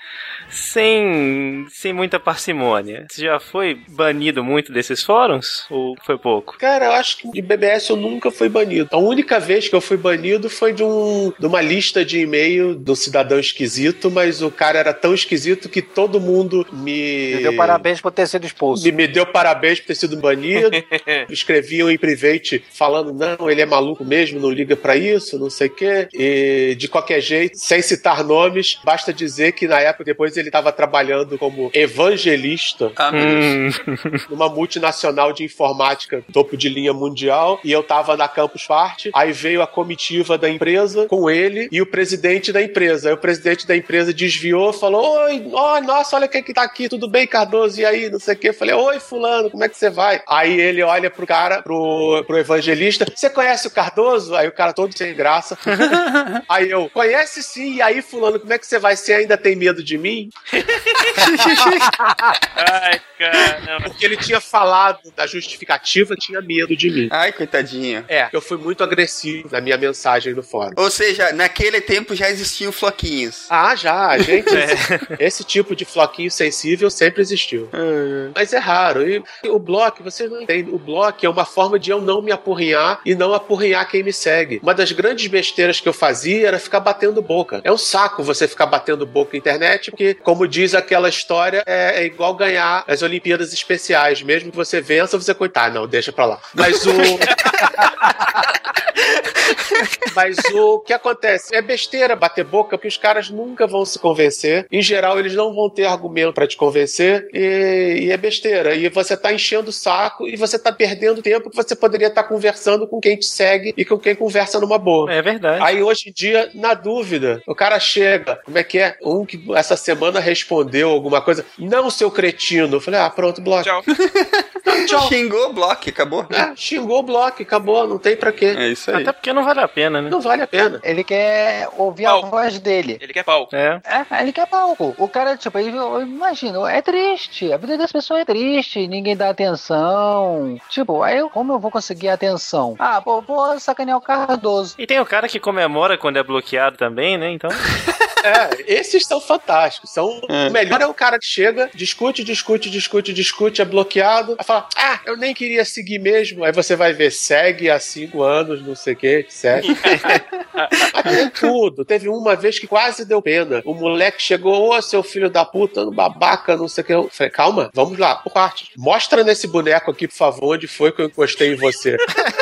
C: sem sem muita parcimônia. Você já foi banido muito desses fóruns ou foi pouco?
D: Cara, eu acho que de BBS eu nunca fui banido. A única vez que eu fui banido foi de, um, de uma lista de e-mail do cidadão esquisito, mas o cara era tão esquisito que todo mundo me.
B: Me deu parabéns por ter sido expulso.
D: Me, me deu parabéns por ter sido banido. Escreviam em private falando: não, ele é maluco mesmo, não liga pra isso, não sei o quê. E de qualquer jeito, sem citar nomes, basta dizer que na época depois ele estava trabalhando como evangelista
A: Ah.
C: Hum,
D: numa multinacional de informática topo de linha mundial e eu tava na Campus Party. Aí veio a comitiva da empresa com ele e o presidente da empresa. Aí o presidente da empresa desviou, falou: Oi, ó, nossa, olha quem que tá aqui, tudo bem, Cardoso? E aí, não sei o que. Eu falei: Oi, Fulano, como é que você vai? Aí ele olha pro cara, pro, pro evangelista: Você conhece o Cardoso? Aí o cara todo sem graça. aí eu: Conhece sim. E aí, Fulano, como é que você vai? Você ainda tem medo de mim?
E: Ai, caramba.
D: Porque ele tinha falado da justificativa, tinha medo de mim.
A: Ai, coitadinho.
D: É, eu fui muito agressivo na minha mensagem no fórum.
A: Ou seja, naquele tempo já existiam floquinhos.
D: Ah, já, gente. Esse tipo de floquinho sensível sempre existiu. Mas é raro. E o bloco, vocês não entendem. O bloco é uma forma de eu não me apurrinhar e não apurrinhar quem me segue. Uma das grandes besteiras que eu fazia era ficar batendo boca. É um saco você ficar batendo boca na internet, porque, como diz aquela história, é, é igual ganhar as Olimpíadas Especiais. Mesmo que você vença, você coitado. Ah, não, deixa pra lá. Mas o. Mas o que acontece? É besteira bater boca, porque os caras nunca vão se convencer. Em geral, eles não vão ter argumento pra te convencer. E, e é besteira. E você tá enchendo o saco e você tá perdendo tempo que você poderia estar conversando com quem te segue e com quem conversa numa boa.
C: é verdade.
D: Aí hoje em dia, na dúvida, o cara chega, como é que é? Um que essa semana semana respondeu alguma coisa. Não, seu cretino. Eu falei, ah, pronto, bloco.
E: Tchau.
D: Tchau.
A: Xingou o bloco, acabou.
D: É, xingou o bloco, acabou, não tem pra quê.
A: É isso aí.
C: Até porque não vale a pena, né?
D: Não vale a pena.
B: Ele quer ouvir a
E: Palco.
B: voz dele.
E: Ele quer pau.
C: É.
B: É, ele quer palco. O cara, tipo, ele, eu imagino, é triste. A vida das pessoas é triste. Ninguém dá atenção. Tipo, aí eu, como eu vou conseguir atenção? Ah, pô, vou sacanear o Cardoso.
C: E tem o cara que comemora quando é bloqueado também, né? Então.
D: É, esses são fantásticos. São,
A: É.
D: O melhor é o cara que chega, discute, discute, discute, discute, é bloqueado. Aí fala, ah, eu nem queria seguir mesmo. Aí você vai ver, segue há cinco anos, não sei o que, segue. Mas tem tudo. Teve uma vez que quase deu pena. O moleque chegou, ô seu filho da puta, no babaca, não sei o que. Eu falei, calma, vamos lá, por partes. Mostra nesse boneco aqui, por favor, onde foi que eu encostei em você.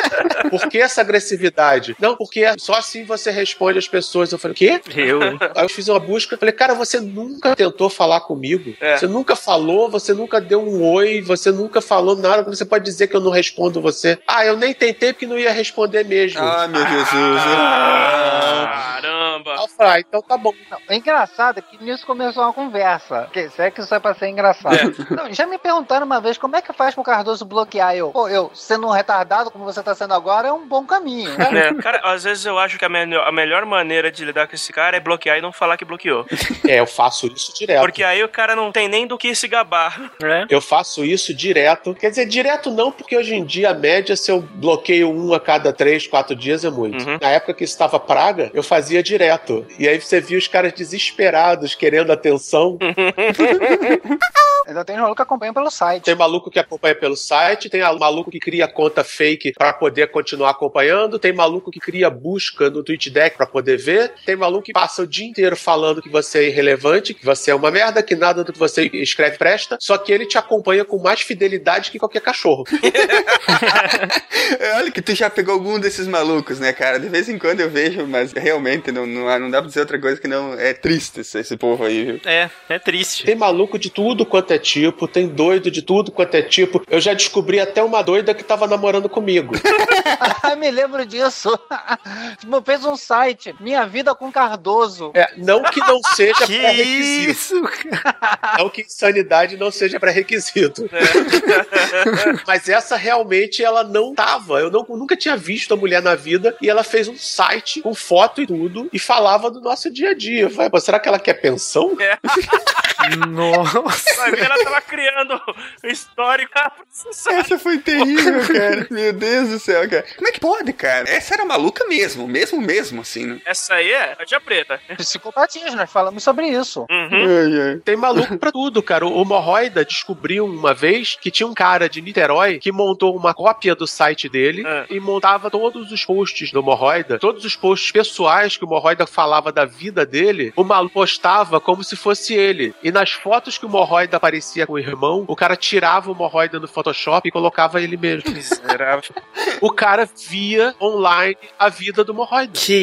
D: Por que essa agressividade? Não, porque só assim você responde às pessoas. Eu falei, o quê?
C: Eu?
D: Aí eu fiz uma busca, falei, cara, você nunca tentou falar comigo?
E: É.
D: Você nunca falou, você nunca deu um oi, você nunca falou nada, você pode dizer que eu não respondo você. Ah, eu nem tentei porque não ia responder mesmo.
A: Ah, meu Jesus. Ah.
E: Caramba.
D: Aí eu falei, ah, então tá bom.
B: Não, é engraçado que nisso começou uma conversa. Que, será que isso é pra ser engraçado? Não, já me perguntaram uma vez como é que faz pro Cardoso bloquear eu. Pô, eu, sendo um retardado como você tá sendo agora, é um bom caminho. né?
E: É, cara, às vezes eu acho que a, melhor- a melhor maneira de lidar com esse cara é bloquear e não falar que bloqueou.
D: É, eu faço isso direto.
E: Porque aí o cara não tem nem do que se gabar.
C: É.
D: Eu faço isso direto. Quer dizer, direto não, porque hoje em dia a média, se eu bloqueio um a cada três, quatro dias, é muito.
E: Uhum.
D: Na época que estava praga, eu fazia direto. E aí você via os caras desesperados, querendo atenção.
B: Ainda tem maluco que acompanha pelo site.
D: Tem maluco que acompanha pelo site, tem maluco que cria conta fake pra poder continuar acompanhando, tem maluco que cria busca no TweetDeck pra poder ver, tem maluco que passa o dia inteiro falando que você é irrelevante, que você é uma merda, que nada do que você escreve presta, só que ele te acompanha com mais fidelidade que qualquer cachorro.
A: É, Olha que tu já pegou algum desses malucos, né, cara? De vez em quando eu vejo, mas realmente não, não, não dá pra dizer outra coisa que não é triste esse, esse povo aí, viu?
C: É, é triste.
D: Tem maluco de tudo quanto é tipo, tem doido de tudo quanto é tipo. Eu já descobri até uma doida que tava namorando comigo.
B: Me lembro disso. Tipo, Fez um site, Minha Vida com Cardoso.
D: É, não que não seja
C: Que
D: pré-requisito.
C: isso, cara?
D: Não que insanidade não seja pré-requisito. Mas essa realmente ela não tava. Eu não- nunca tinha visto a mulher na vida e ela fez um site com foto e tudo e falava do nosso dia a dia. Eu falei, "Pô, será que ela quer pensão?
C: Nossa.
E: Vai ver, ela tava criando o histórico.
A: Essa foi terrível, cara. Meu Deus do céu, cara. Como é que pode, cara? Essa era maluca mesmo, mesmo, mesmo, assim, né?
E: Essa aí é a tia preta.
B: Psicopatias, nós falamos sobre isso.
E: Uhum.
A: Ai, ai.
D: Tem maluco pra tudo, cara. O Morroida descobriu uma vez que tinha um cara de Niterói que montou uma cópia do site dele
E: Ah.
D: e montava todos os posts do Morroida, todos os posts pessoais que o Morroida falava da vida dele, o maluco postava como se fosse ele. E nas fotos que o Morroida aparecia com o irmão, o cara tirava o Morroida no Photoshop e colocava ele mesmo.
E: Miserável.
D: o cara via online a vida do Morroida.
C: Que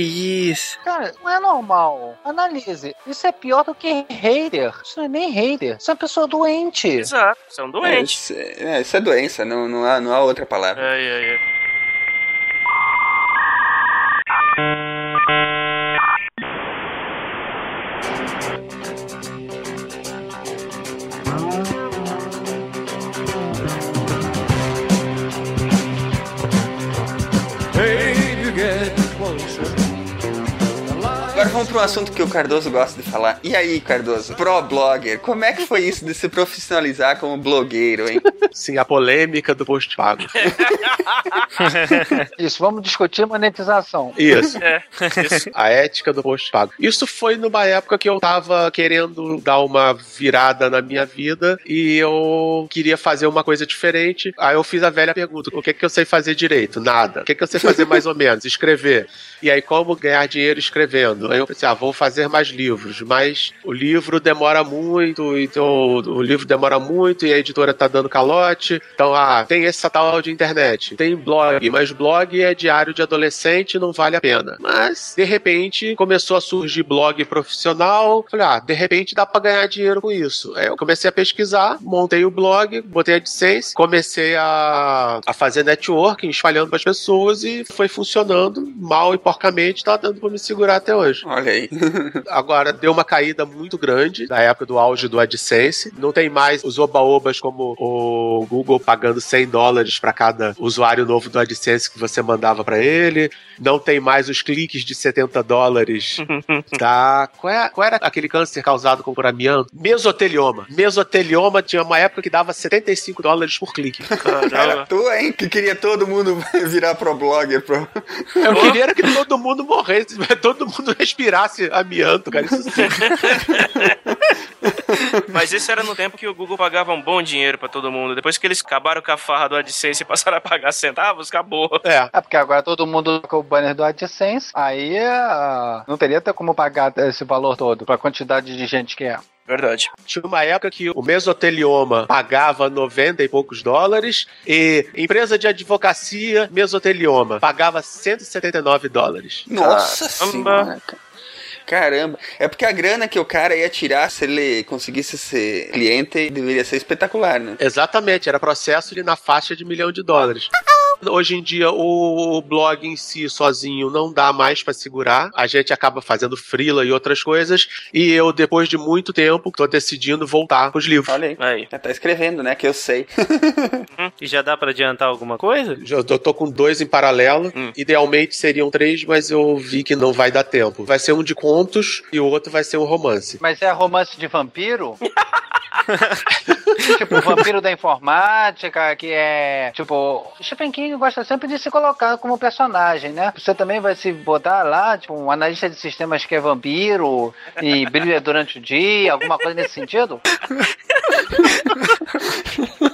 C: isso.
B: Cara, não é normal. Analise. Isso é pior do que hater. Isso não é nem hater. Isso é uma pessoa doente.
E: Exato, você é um
A: É,
E: doente.
A: isso, é, é, isso é doença, não, não, há, não há outra palavra.
E: Ai, ai, ai.
A: Agora vamos para um assunto que o Cardoso gosta de falar. E aí, Cardoso? Pro blogger, como é que foi isso de se profissionalizar como blogueiro, hein?
D: Sim, a polêmica do post pago.
B: Isso, vamos discutir monetização.
D: Isso.
E: É, isso.
D: A ética do post pago. Isso foi numa época que eu tava querendo dar uma virada na minha vida e eu queria fazer uma coisa diferente. Aí eu fiz a velha pergunta: o que, que eu sei fazer direito? Nada. O que, que eu sei fazer mais ou menos? Escrever. E aí, como ganhar dinheiro escrevendo? Aí eu pensei, ah, vou fazer mais livros, mas o livro demora muito, então o livro demora muito e a editora tá dando calote. Então, ah, tem essa tal de internet, tem blog, mas blog é diário de adolescente, não vale a pena. Mas, de repente, começou a surgir blog profissional. Falei, ah, de repente dá pra ganhar dinheiro com isso. Aí eu comecei a pesquisar, montei o blog, botei a AdSense, comecei a, a fazer networking, espalhando para as pessoas e foi funcionando mal e porcamente, tá dando pra me segurar até hoje.
A: Olha aí.
D: Agora, deu uma caída muito grande na época do auge do AdSense. Não tem mais os oba-obas como o Google pagando 100 dólares para cada usuário novo do AdSense que você mandava para ele. Não tem mais os cliques de 70 dólares da... Qual, é- qual era aquele câncer causado com por amianto? Mesotelioma. Mesotelioma tinha uma época que dava 75 dólares por clique.
A: Era
E: Caramba.
A: tu, hein, que queria todo mundo virar pro blogger. Pro...
D: Eu queria era que todo mundo morresse, todo mundo respirasse amianto, cara. Isso sim.
E: Mas isso era no tempo que o Google pagava um bom dinheiro pra todo mundo. Depois que eles acabaram com a farra do AdSense e passaram a pagar centavos, acabou.
D: É.
B: É porque agora todo mundo com o banner do AdSense, aí ah, não teria até como pagar esse valor todo pra quantidade de gente que é.
E: Verdade.
D: Tinha uma época que o mesotelioma pagava 90 e poucos dólares e empresa de advocacia mesotelioma pagava 179 dólares.
A: Nossa
E: Caramba.
A: senhora. Cara. Caramba. É porque a grana que o cara ia tirar se ele conseguisse ser cliente deveria ser espetacular, né?
D: Exatamente, era processo de na faixa de milhão de dólares. Hoje em dia, o blog em si sozinho não dá mais pra segurar. A gente acaba fazendo freela e outras coisas. E eu, depois de muito tempo, tô decidindo voltar pros livros.
A: Olha aí.
E: Aí.
A: Tá escrevendo, né? Que eu sei.
C: E já dá pra adiantar alguma coisa?
D: Já- Eu tô com dois em paralelo.
E: Hum.
D: Idealmente seriam três, mas eu vi que não vai dar tempo. Vai ser um de contos e o outro vai ser um romance.
B: Mas é romance de vampiro? tipo, vampiro da informática, que é. Tipo, Stephen King gosta sempre de se colocar como personagem, né? Você também vai se botar lá, tipo, um analista de sistemas que é vampiro e brilha durante o dia, alguma coisa nesse sentido?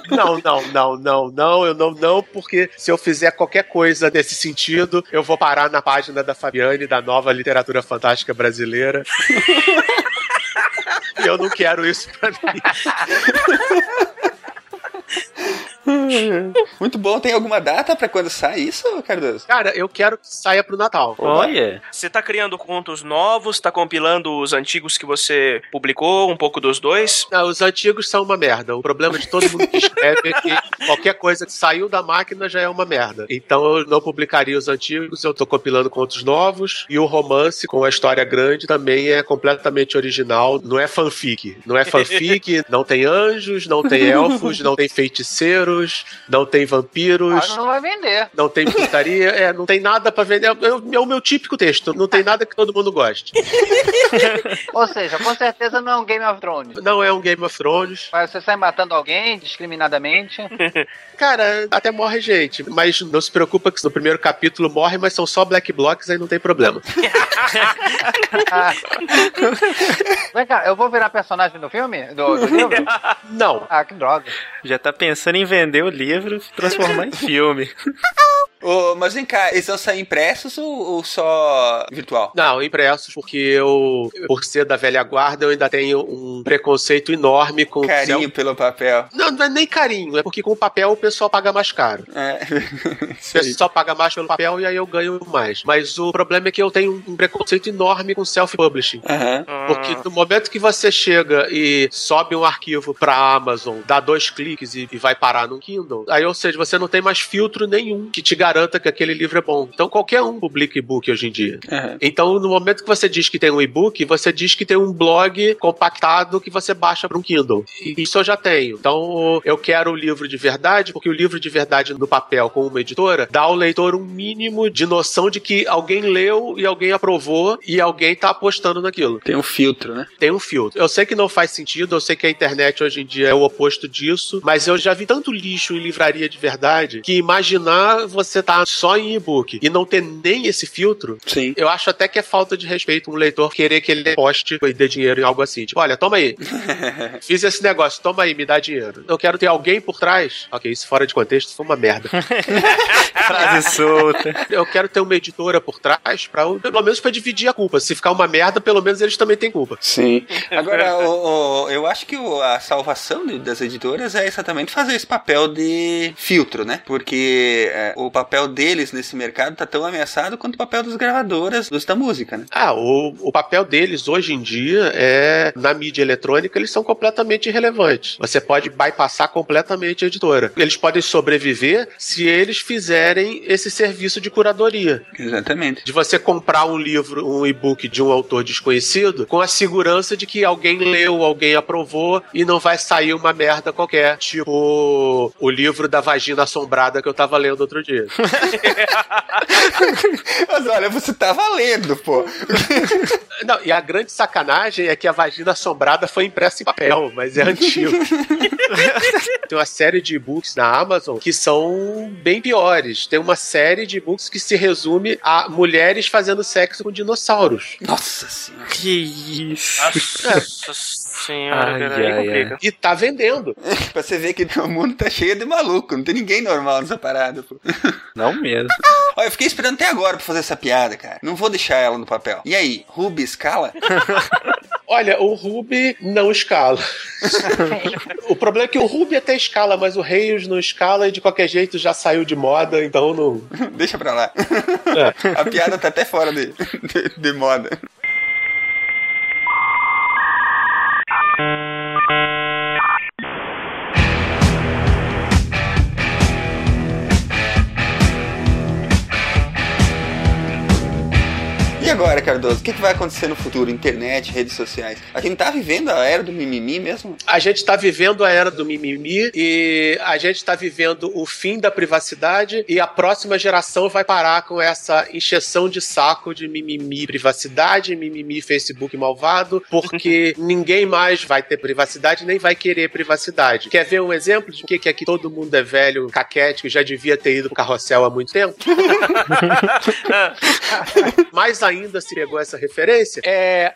D: Não, não, não, não, não, eu não, não, porque se eu fizer qualquer coisa nesse sentido, eu vou parar na página da Fabiane, da nova literatura fantástica brasileira. Eu não quero isso pra mim.
A: Muito bom. Tem alguma data pra quando sai isso, Cardoso?
D: Cara, eu quero que saia pro Natal.
C: Olha,
E: Você tá criando contos novos, tá compilando os antigos que você publicou, um pouco dos dois.
D: Não, os antigos são uma merda. O problema de todo mundo que escreve é que qualquer coisa que saiu da máquina já é uma merda. Então eu não publicaria os antigos, eu tô compilando contos novos. E o romance com a história grande também é completamente original. Não é fanfic. Não é fanfic, não tem anjos, não tem elfos, não tem feiticeiros, não tem vampiros.
B: Ah, não vai vender.
D: Não tem putaria, é, não tem nada pra vender. É, é o meu típico texto. Não tem nada que todo mundo goste.
B: Ou seja, com certeza não é um Game of Thrones.
D: Não é um Game of Thrones.
B: Mas você sai matando alguém discriminadamente.
D: Cara, até morre gente, mas não se preocupa que no primeiro capítulo morre, mas são só black blocks, aí não tem problema.
B: Ah. Vem cá, eu vou virar personagem do filme? Do, do livro?
D: Não.
B: Ah, que droga.
C: já tá pensando em vender o livro e transformar em filme.
A: Ô, mas vem cá, eles vão sair impressos ou, ou só virtual?
D: Não, impressos, porque eu, por ser da velha guarda, eu ainda tenho um preconceito enorme com
A: Carinho
D: céu-
A: pelo papel.
D: Não, não é nem carinho, é porque com o papel o pessoal paga mais caro.
A: É.
D: O pessoal paga mais pelo papel e aí eu ganho mais. Mas o problema é que eu tenho um preconceito enorme com self-publishing.
A: Aham.
D: Porque no momento que você chega e sobe um arquivo pra Amazon, dá dois cliques e, e vai parar no Kindle, aí, ou seja, você não tem mais filtro nenhum que te garanta que aquele livro é bom. Então qualquer um publica e-book hoje em dia.
A: Aham.
D: Então, no momento que você diz que tem um e-book, você diz que tem um blog compactado que você baixa para um Kindle. Isso eu já tenho. Então, eu quero o livro de verdade, porque o livro de verdade no papel com uma editora dá ao leitor um mínimo de noção de que alguém leu e alguém aprovou e alguém tá apostando naquilo.
A: Tem um filtro, né?
D: Tem um filtro. Eu sei que não faz sentido, eu sei que a internet hoje em dia é o oposto disso, mas eu já vi tanto lixo em livraria de verdade que imaginar você tá só em e-book e não ter nem esse filtro,
A: Sim.
D: eu acho até que é falta de respeito um leitor querer que ele poste e dê dinheiro em algo assim. Tipo, olha, toma aí. Fiz esse negócio, toma aí, me dá dinheiro. Eu quero ter alguém por trás. Ok, isso fora de contexto foi uma merda.
C: Frase solta.
D: Eu quero ter uma editora por trás, pra, pelo menos pra dividir a culpa. Se ficar uma merda, pelo menos eles também têm culpa.
A: Sim. Agora, o- o- eu acho que o- a salvação de- das editoras é exatamente fazer esse papel de filtro, né? Porque é, o papel papel deles nesse mercado tá tão ameaçado quanto o papel das gravadoras, dos da música, né?
D: Ah, o, o papel deles hoje em dia é, na mídia eletrônica, eles são completamente irrelevantes. Você pode bypassar completamente a editora. Eles podem sobreviver se eles fizerem esse serviço de curadoria.
A: Exatamente.
D: De você comprar um livro, um e-book de um autor desconhecido, com a segurança de que alguém leu, alguém aprovou e não vai sair uma merda qualquer. Tipo o livro da vagina assombrada que eu tava lendo outro dia.
A: Mas olha, você tá valendo, pô.
D: Não, e a grande sacanagem é que a vagina assombrada foi impressa em papel, mas é antigo. Tem uma série de e-books na Amazon que são bem piores. Tem uma série de e-books que se resume a mulheres fazendo sexo com dinossauros.
A: Nossa senhora.
C: Que isso.
E: Nossa senhora,
C: Ai,
E: cara,
C: ai,
E: complica.
D: E tá vendendo.
A: pra você ver que o mundo tá cheio de maluco, não tem ninguém normal nessa parada, pô.
C: Não mesmo.
A: Olha, eu fiquei esperando até agora pra fazer essa piada, cara. Não vou deixar ela no papel. E aí, Ruby escala?
D: Olha, o Ruby não escala. o problema é que o Ruby até escala, mas o Reis não escala e de qualquer jeito já saiu de moda, então não.
A: Deixa pra lá. A piada tá até fora de, de, de moda. Agora, Cardoso, o que, que vai acontecer no futuro? Internet, redes sociais. A gente tá vivendo a era do mimimi mesmo?
D: A gente tá vivendo a era do mimimi e a gente tá vivendo o fim da privacidade e a próxima geração vai parar com essa encheção de saco de mimimi privacidade, mimimi Facebook malvado, porque ninguém mais vai ter privacidade nem vai querer privacidade. Quer ver um exemplo de que, que aqui todo mundo é velho, caquético, já devia ter ido pro carrossel há muito tempo? Mais ainda se pegou essa referência, é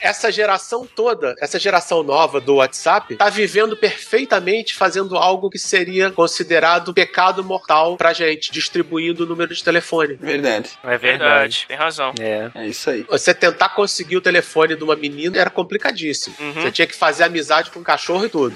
D: essa geração toda, essa geração nova do WhatsApp, tá vivendo perfeitamente fazendo algo que seria considerado pecado mortal pra gente, distribuindo o número de telefone.
A: Verdade.
C: É verdade.
E: Verdade, tem razão.
C: É.
A: É isso aí.
D: Você tentar conseguir o telefone de uma menina era complicadíssimo. Você tinha que fazer amizade com um cachorro e tudo.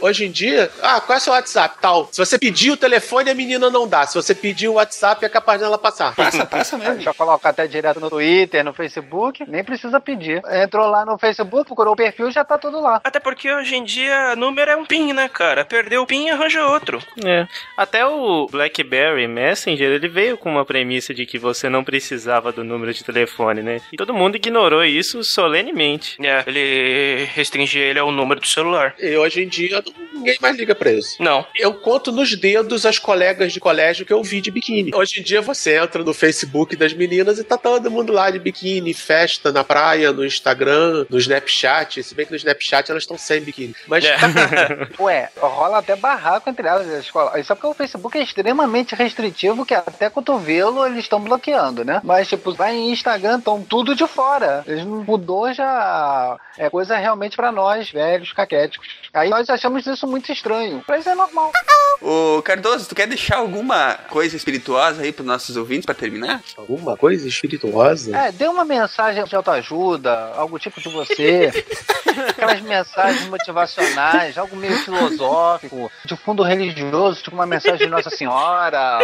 D: Hoje em dia, ah, qual é o seu WhatsApp? Tal. Se você pedir o telefone, a menina não dá. Se você pedir o WhatsApp, é capaz dela passar.
A: Passa, passa mesmo.
B: Já coloca até direto no Twitter, no Facebook, nem precisa pedir. Entrou lá no Facebook, procurou o perfil, já tá tudo lá.
E: Até porque hoje em dia número é um PIN, né, cara? Perdeu o PIN e arranja outro.
C: É. Até o BlackBerry Messenger, ele veio com uma premissa de que você não precisava do número de telefone, né? E todo mundo ignorou isso solenemente.
E: É, ele restringia ele ao número do celular.
D: E hoje em dia, ninguém mais liga pra isso.
E: Não.
D: Eu conto nos dedos as colegas de colégio que eu vi de biquíni. Hoje em dia você entra no Facebook das meninas e tá todo mundo lá de biquíni, festa na praia, no Instagram, no Snapchat. Se bem que no Snapchat elas estão sem biquíni. Mas
E: É.
B: Ué, rola até barraco entre elas escola. Isso é porque o Facebook é extremamente restritivo, que até cotovelo eles estão bloqueando, né? Mas, tipo, vai em Instagram, estão tudo de fora. Eles não mudou já. É coisa realmente pra nós, velhos, caquéticos. Aí nós achamos isso muito estranho. Pra isso é normal.
A: Ô, Cardoso, tu quer deixar alguma coisa espirituosa aí pros nossos ouvintes pra terminar?
D: alguma coisa espirituosa.
B: É, dê uma mensagem de autoajuda, algo tipo de você. Aquelas mensagens motivacionais, algo meio filosófico, de fundo religioso, tipo uma mensagem de Nossa Senhora.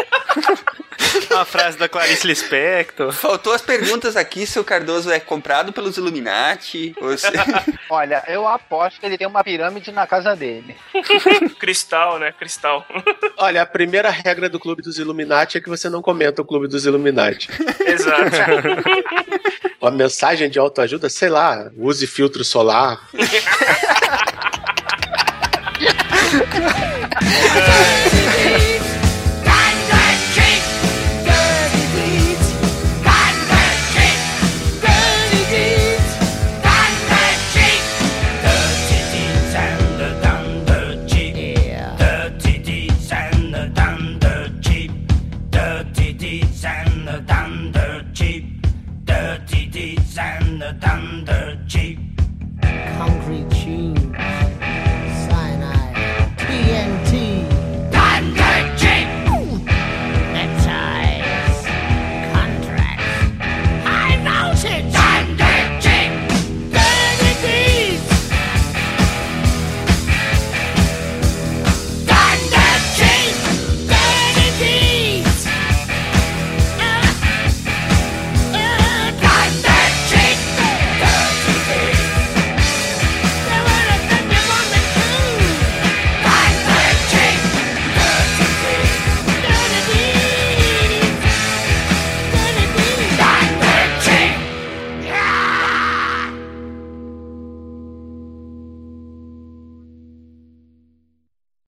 C: Uma frase da Clarice Lispector.
A: Faltou as perguntas aqui se o Cardoso é comprado pelos Illuminati. Ou se...
B: Olha, eu aposto que ele tem uma pirâmide na casa dele.
E: Cristal, né? Cristal.
D: Olha, a primeira regra do Clube dos Illuminati é que você não comenta o Clube dos Illuminati.
E: Exato.
D: Uma mensagem de autoajuda, sei lá, use filtro solar.